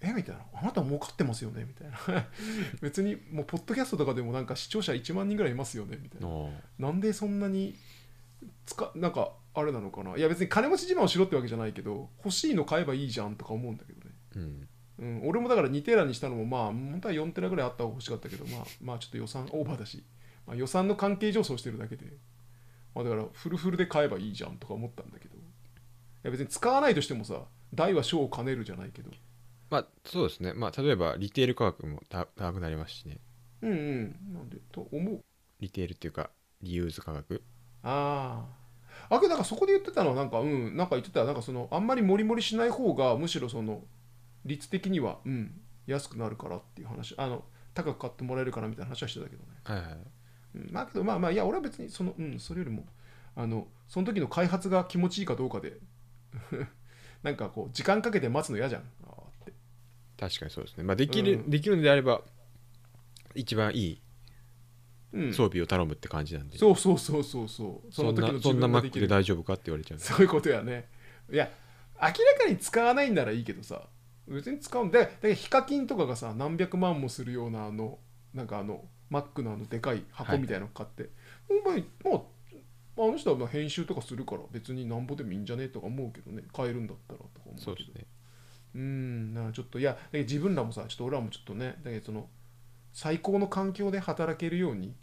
えみたいな。あなた儲かってますよね？みたいな。別にもうポッドキャストとかでもなんか視聴者1万人ぐらいいますよね？みたいな。なんでそんなにつかなんかあれなのかな？いや別に金持ち自慢をしろってわけじゃないけど欲しいの買えばいいじゃんとか思うんだけどね。うん。うん、俺もだから2テラにしたのもまあ本当は4テラぐらいあった方が欲しかったけどまあまあちょっと予算オーバーだし、まあ、予算の関係上そうしてるだけで、まあ、だからフルフルで買えばいいじゃんとか思ったんだけど。いや別に使わないとしてもさ大は小を兼ねるじゃないけどまあそうですね。まあ例えばリテール価格もた高くなりますしね。うんうん。なんでと思う。リテールっていうかリユーズ価格。あああけどなんかそこで言ってたのはなんかうん。なんか言ってたなんかそのあんまりモリモリしない方がむしろその率的にはうん安くなるからっていう話。あの高く買ってもらえるからみたいな話はしてたけどね。はいはい。うん。まあけどまあまあいや俺は別にそのうんそれよりもあのその時の開発が気持ちいいかどうかで なんかこう時間かけて待つの嫌じゃん確かにそうですね。まあできる、うん。できるのであれば一番いいうん。装備を頼むって感じなんで、そうそうそうそうそう。そんなそんな Mac でる。大丈夫かって言われちゃう。そういうことやね。いや明らかに使わないんならいいけどさ別に使うんでだからヒカキンとかがさ何百万もするようなあのなんかあの Mac のあのでかい箱みたいなの買って、お前まああの人はまあ編集とかするから別になんぼでもいいんじゃね？とか思うけどね。買えるんだったらとか思うけど。そうですねうん。だからちょっといや自分らもさちょっと俺らもちょっとねだけどその最高の環境で働けるように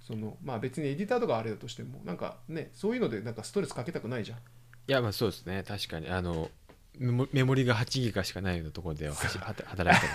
そのまあ別にエディターとかあれだとしてもなんかねそういうのでなんかストレスかけたくないじゃん。いやまあそうですね。確かにあのメモメモリが8ギガしかないようなところでははしはた働いて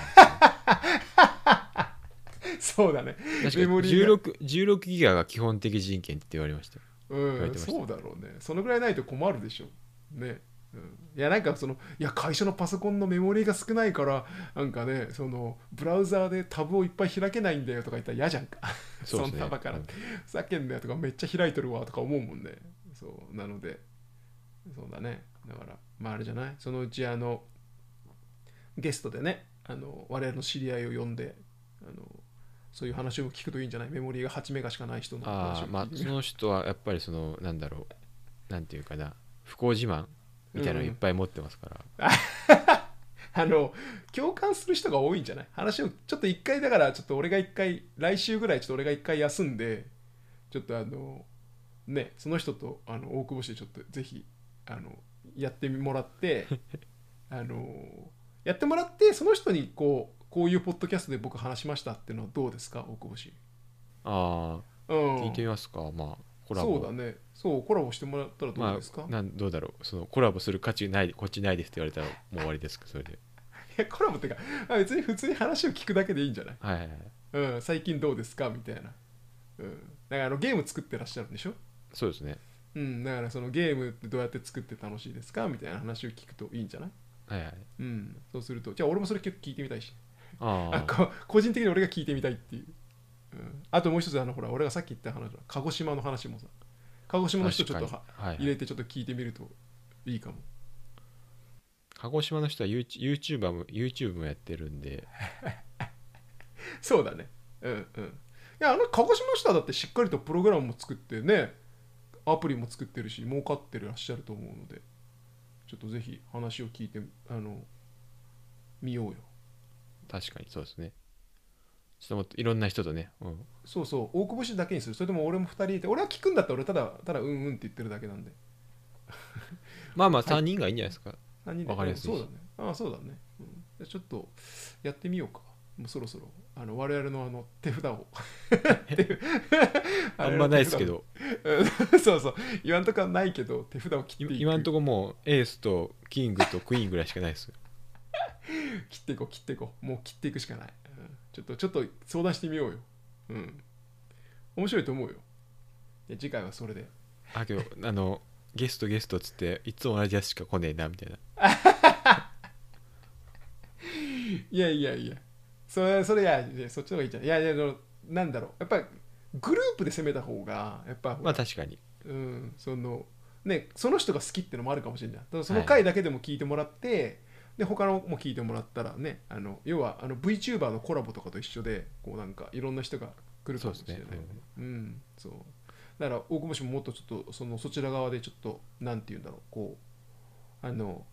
そうだね。ない確かにメモリが16 16ギガが基本的人権って言われましたよ。うんそうだろうね。そのぐらいないと困るでしょ。ねうん。いやなんかそのいや会社のパソコンのメモリが少ないからなんかねそのブラウザーでタブをいっぱい開けないんだよとか言ったら嫌じゃんか。そうですね。んなバカな。うん。ふざけんなよとかめっちゃ開いてるわとか思うもんね。そうなので。そうだね。だからまああれじゃない？そのうちあのゲストでねあの我々の知り合いを呼んであのそういう話を聞くといいんじゃない？メモリーが8メガしかない人の話をああまあ聞いてみるその人はやっぱりそのなんだろう。なんていうかな。不幸自慢？みたいなのいっぱい持ってますから、あの共感する人が多いんじゃない？話をちょっと一回だからちょっと俺が一回来週ぐらいちょっと俺が一回休んでちょっとあのねその人とあの大久保市でちょっとぜひあのやってもらって あのやってもらってその人にこうこういうポッドキャストで僕話しましたっていうのはどうですか？大久保市。ああうん。聞いてみますか、まあコラボ。そうだね。そうコラボしてもらったらどうですか、まあ、なんどうだろう。そのコラボする価値ないこっちないですって言われたらもう 終わりですそれで。いやコラボっていうかあ別に普通に話を聞くだけでいいんじゃない？はいはいはい。うん、最近どうですか？みたいな。うん、だからあのゲーム作ってらっしゃるんでしょ？そうですね。うん、だからそのゲームってどうやって作って楽しいですか？みたいな話を聞くといいんじゃない？はいはい。うん、そうすると、じゃあ俺もそれ結構聞いてみたいし、あああこ個人的に俺が聞いてみたいっていう。うん、あともう一つ、あのほら、俺がさっき言った話、鹿児島の話もさ、鹿児島の人ちょっとはい入れてちょっと聞いてみるといいかも。鹿児島の人は YouTube- YouTuber も YouTube もやってるんで そうだね。うんうん。いや、あの鹿児島の人はだってしっかりとプログラムも作ってね、アプリも作ってるし、儲かってらっしゃると思うので、ちょっとぜひ話を聞いて、あの、見ようよ。確かにそうですねちょっともっといろんな人とね、うん、そうそう、大久保市だけにする。それとも俺も2人いて、俺は聞くんだったら俺ただ、ただうんうんって言ってるだけなんで。まあまあ3人がいいんじゃないですか、何人でわかりやすいしそうだね。ああ、そうだね。うん、じゃあちょっとやってみようか。もうそろそろ、あの我々のあの手札を。手 あんまないですけ。どうんそうそう。言わんとかないけど、手札を切っていく。今んとこもうエースとキングとクイーンぐらいしかないですよ 切っていこう、切っていこう。もう切っていくしかない。うんちょっと、ちょっと相談してみようよ。うん。面白いと思うよ。で次回はそれで。あけど あのゲストゲストっつっていつも同じやつしか来ねえなみたいな いやいやいや。それ、それや、そっちの方がいいじゃん。いやいや、なんだろう。やっぱりグループで攻めた方が、やっぱ、まあ確かにうん、そのねその人が好きってのもあるかもしれないその回だけでも聞いてもらって、で他のも聞いてもらったらねあの要はあの VTuber のコラボとかと一緒でこうなんかいろんな人が来るかもしれない。そうですね。うん。そう。だから大久保氏ももっとちょっとそのそちら側でちょっとなんて言うんだろうこうあの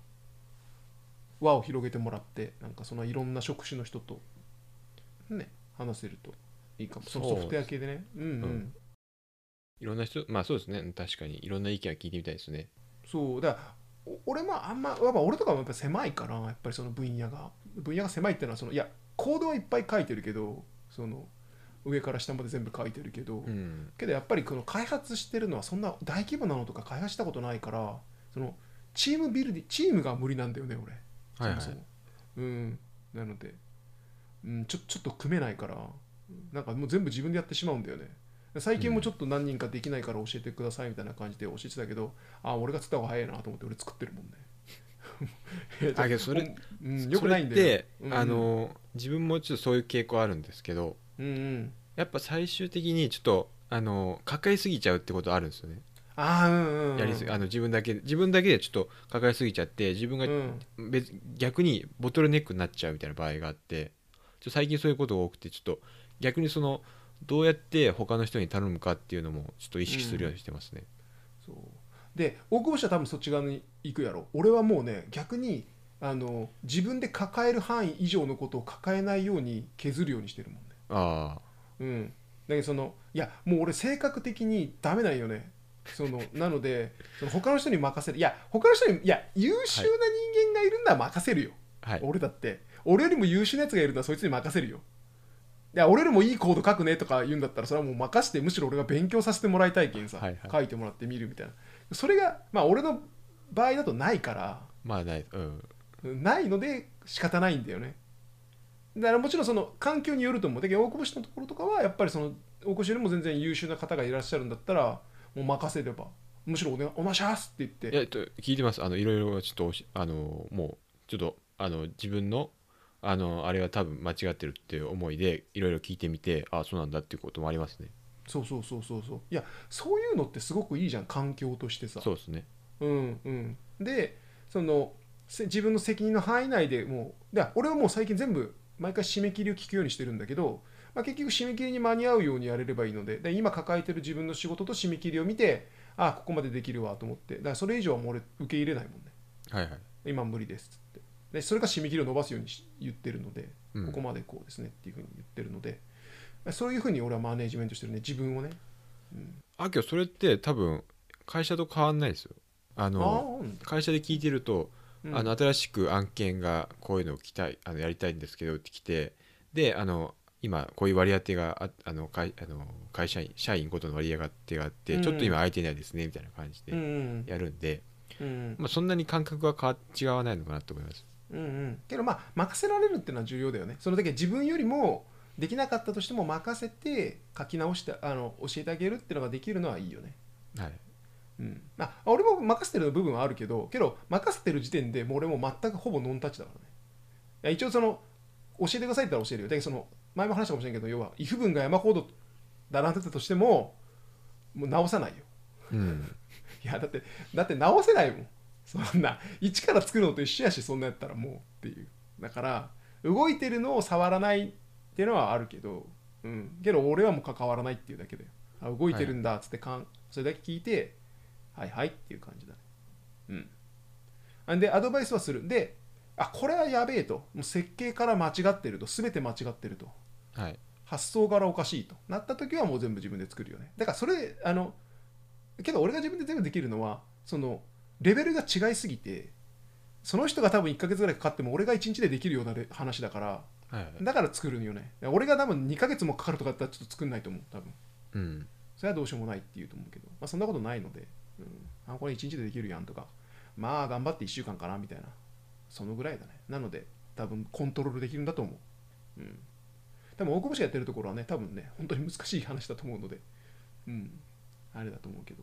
輪を広げてもらってなんかそのいろんな職種の人とね話せるといいかも。そのソフトウェア系でね。うんうん、うん。いろんな人まあそうですね。確かにいろんな意見は聞いてみたいですね。そう。だ俺もあんまやっぱ俺とかもやっぱ狭いからやっぱりその分野が。分野が狭いっていうのはそのいやコードはいっぱい書いてるけどその上から下まで全部書いてるけど、うん。けどやっぱりこの開発してるのはそんな大規模なのとか開発したことないからそのチームビルディチームが無理なんだよね俺。はいはい。そもそも。うん。なので、うん、ちょちょっと組めないからなんかもう全部自分でやってしまうんだよね最近もちょっと何人かできないから教えてくださいみたいな感じで教えてたけど、あ俺が作った方が早いなと思って俺作ってるもんね。あけどそれうん、よくないんだよ。それって、うん。あの自分もちょっとそういう傾向あるんですけどうんうん。やっぱ最終的にちょっとあの抱えすぎちゃうってことあるんですよね。ああうんうん、うん、やりすぎあの自分だけ自分だけでちょっと抱えすぎちゃって自分がうん。別逆にボトルネックになっちゃうみたいな場合があってちょ最近そういうことが多くてちょっと逆にそのどうやって他の人に頼むかっていうのもちょっと意識するようにしてますね、そう。で大久保氏は多分そっち側に行くやろ。俺はもうね逆にあの自分で抱える範囲以上のことを抱えないように削るようにしてるもんね。あうん。だけどそのいやもう俺性格的にダメなんよね。その なのでその他の人に任せる。いや他の人にいや優秀な人間がいるんだら任せるよ、あはい。俺だって。俺よりも優秀なやつがいるんだらそいつに任せるよいや俺よりもいいコード書くねとか言うんだったらそれはもう任せてむしろ俺が勉強させてもらいたいけんさ、はいはい。書いてもらってみるみたいな。それがまあ俺の場合だとないから。まあないうん。ないので仕方ないんだよね。だからもちろんその環境によると思う。だけど大久保氏のところとかはやっぱりその大久保氏よりも全然優秀な方がいらっしゃるんだったらもう任せれば。むしろお,、ね、お願いしますって言って。いやえっと聞いてます。あのいろいろちょっとあのもうちょっとあの自分のあのあれは多分間違ってるっていう思いでいろいろ聞いてみてあそうなんだっていうこともありますね。そうそうそうそうそう。いやそういうのってすごくいいじゃん環境としてさ。そうですね。うんうん。でそのせ自分の責任の範囲内でもうで俺はもう最近全部毎回締め切りを聞くようにしてるんだけど、まあ、結局締め切りに間に合うようにやれればいいのでで今抱えてる自分の仕事と締め切りを見てあここまでできるわと思ってだからそれ以上はもう俺受け入れないもんね。はいはい。今無理ですっつってでそれが締め切りを伸ばすようにし言ってるので、うん。ここまでこうですねっていうふうに言ってるのでそういうふうに俺はマネージメントしてるね。自分をね、うん、あけどそれって多分会社と変わんないですよ。ああのー会社で聞いてると、うん。あの新しく案件がこういうのを来たいあのやりたいんですけどって来てであの今こういう割り当てがああの会あの会社員社員ごとの割り当てがあって、うん。ちょっと今空いてないですねみたいな感じでんやるんで、うんまあ、そんなに感覚は変わ違わないのかなと思いますうんうん、けどまあ任せられるっていうのは重要だよね。そのだけ自分よりもできなかったとしても任せて書き直してあの教えてあげるっていうのができるのはいいよね、はい。うん、あ俺も任せてる部分はあるけどけど任せてる時点でもう俺も全くほぼノンタッチだからね。いや一応その教えてくださいって言ったら教えるよ。だけどその前も話したかもしれんけど要は if 文が山コード並んでたとしてももう直さないよ。うん。いやだってだって直せないもんそんな一から作るのと一緒やしそんなやったらもうっていう。だから動いてるのを触らないっていうのはあるけどうん。けど俺はもう関わらないっていうだけであ動いてるんだっつってかん、それだけ聞いてはいはいっていう感じだね。うん。でアドバイスはする。であこれはやべえと。もう設計から間違ってると。全て間違ってると。はい。発想からおかしいと。なった時はもう全部自分で作るよね。だからそれあのけど俺が自分で全部できるのはそのレベルが違いすぎてその人が多分1ヶ月ぐらいかかっても俺が1日でできるようなレ話だからはいはい。だから作るんよね。俺が多分2ヶ月もかかるとかだったらちょっと作んないと思う多分。うん。それはどうしようもないって言うと思うけど、まあ、そんなことないので、うん、あこれ1日でできるやんとか。まあ頑張って1週間かなみたいな。そのぐらいだね。なので多分コントロールできるんだと思う。うん。多分大久保氏がやってるところはね多分ね本当に難しい話だと思うので。うん。あれだと思うけど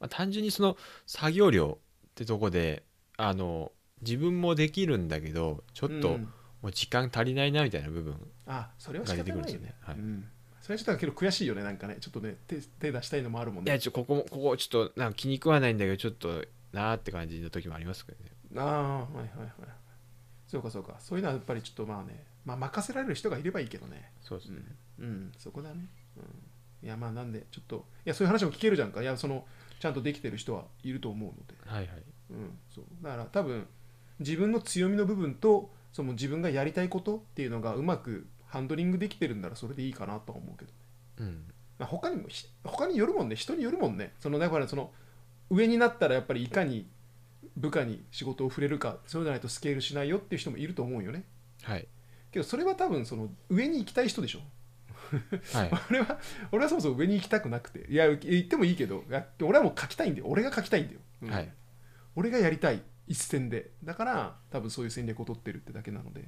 まあ、単純にその作業量ってとこであの自分もできるんだけどちょっとうん。もう時間足りないなみたいな部分が出てくるんですよね。はい。うん、それはちょっとけど悔しいよねなんかね。ちょっとね手手出したいのもあるもんね。いやちょここもここちょっとなんか気に食わないんだけどちょっとなーって感じの時もありますけどね。ああはいはいはい。そうかそうか。そういうのはやっぱりちょっとまあね、まあ、任せられる人がいればいいけどね。そうですね、うん、うん、そこだね、うん、いやまあなんでちょっといやそういう話も聞けるじゃんか。いやそのちゃんとできてる人はいると思うので、はいはい。うん、そう。だから多分自分の強みの部分とその自分がやりたいことっていうのがうまくハンドリングできてるんならそれでいいかなとは思うけど、うん。まあ、他にもひ他によるもんね。人によるもんね。そのだからその上になったらやっぱりいかに部下に仕事を触れるかそうじゃないとスケールしないよっていう人もいると思うよね。はい。けどそれは多分その上に行きたい人でしょはい。俺は俺はそもそも上に行きたくなくて。いや行ってもいいけど俺はもう書きたいんだよ。俺が書きたいんだよ、うん。はい。俺がやりたい。一戦で。だから多分そういう戦略を取ってるってだけなので。い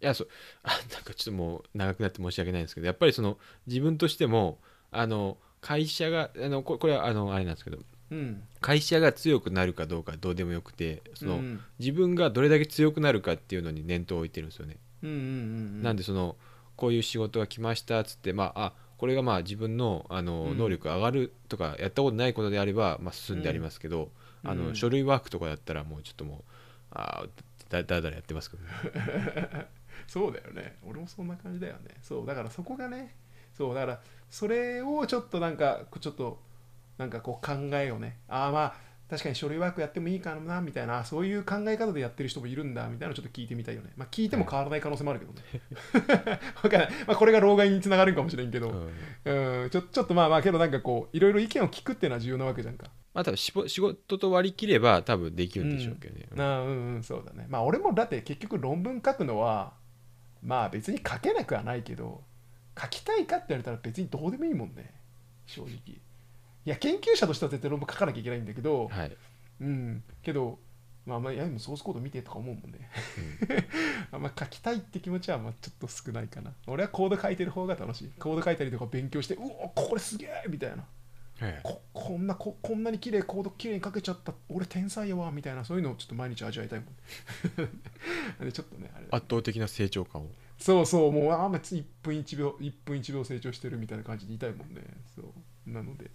やそう。あなんかちょっともう長くなって申し訳ないんですけどやっぱりその自分としてもあの会社があのここれはあのあれなんですけどうん。会社が強くなるかどうかどうでもよくてその、うん。自分がどれだけ強くなるかっていうのに念頭を置いてるんですよね、うんうんうんうん。なんでそのこういう仕事が来ましたっつってまああこれがまあ自分のあのうん。能力上がるとかやったことないことであれば、まあ、進んでありますけど、うん。あの書類ワークとかだったらもうちょっともうあーだだらだらやってますけどね。そうだよね。俺もそんな感じだよね。そうだからそこがねそうだからそれをちょっとなんかちょっとなんかこう考えをね。ああまあ確かに書類ワークやってもいいかなみたいなそういう考え方でやってる人もいるんだみたいなのちょっと聞いてみたいよね。まあ聞いても変わらない可能性もあるけどね。わかんない、まあ、これが老害につながるんかもしれんけど、うんうん、ちょちょっとまあまあけどなんかこういろいろ意見を聞くっていうのは重要なわけじゃんか。まあ多分仕事と割り切れば多分できるんでしょうけどね、なあうんうんそうだね。まあ俺もだって結局論文書くのはまあ別に書けなくはないけど書きたいかって言われたら別にどうでもいいもんね。正直いや研究者としては絶対論文書かなきゃいけないんだけど、はい、うん。けどまあまあいやでもソースコード見てとか思うもんね。あんま書きたいって気持ちはまあちょっと少ないかな。俺はコード書いてる方が楽しい。コード書いたりとか勉強してうおこれすげえみたいな。はいここんなここんなに綺麗コード綺麗に書けちゃった。俺天才やわみたいな。そういうのをちょっと毎日味わいたいもん。でちょっとねあれ圧倒的な成長感を。そうそうもうあんま1分1秒1分1秒成長してるみたいな感じでいたいもんね。そう。なので。い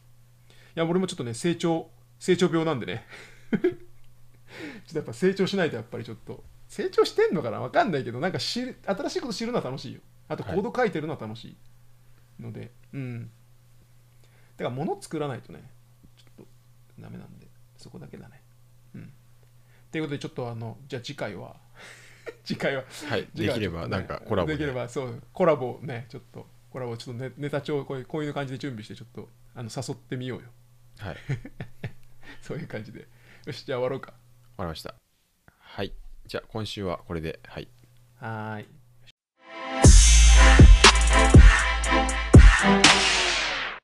や俺もちょっとね成長成長病なんでね。ちょっとやっぱ成長しないとやっぱりちょっと。成長してんのかな？わかんないけどなんか知る新しいこと知るのは楽しいよ。あとコード書いてるのは楽しい。ので、うん。だから物作らないとねちょっとダメなんで。そこだけだね。うん。ということでちょっとあのじゃあ次回は 次回ははいできればなんかコラボで。きればそうコラボねちょっとコラボちょっとネネタ帳こういうこういう感じで準備してちょっとあの誘ってみようよはい。そういう感じで。よしじゃあ終わろうか。わかりました。はい。じゃあ今週はこれで。はい。はーい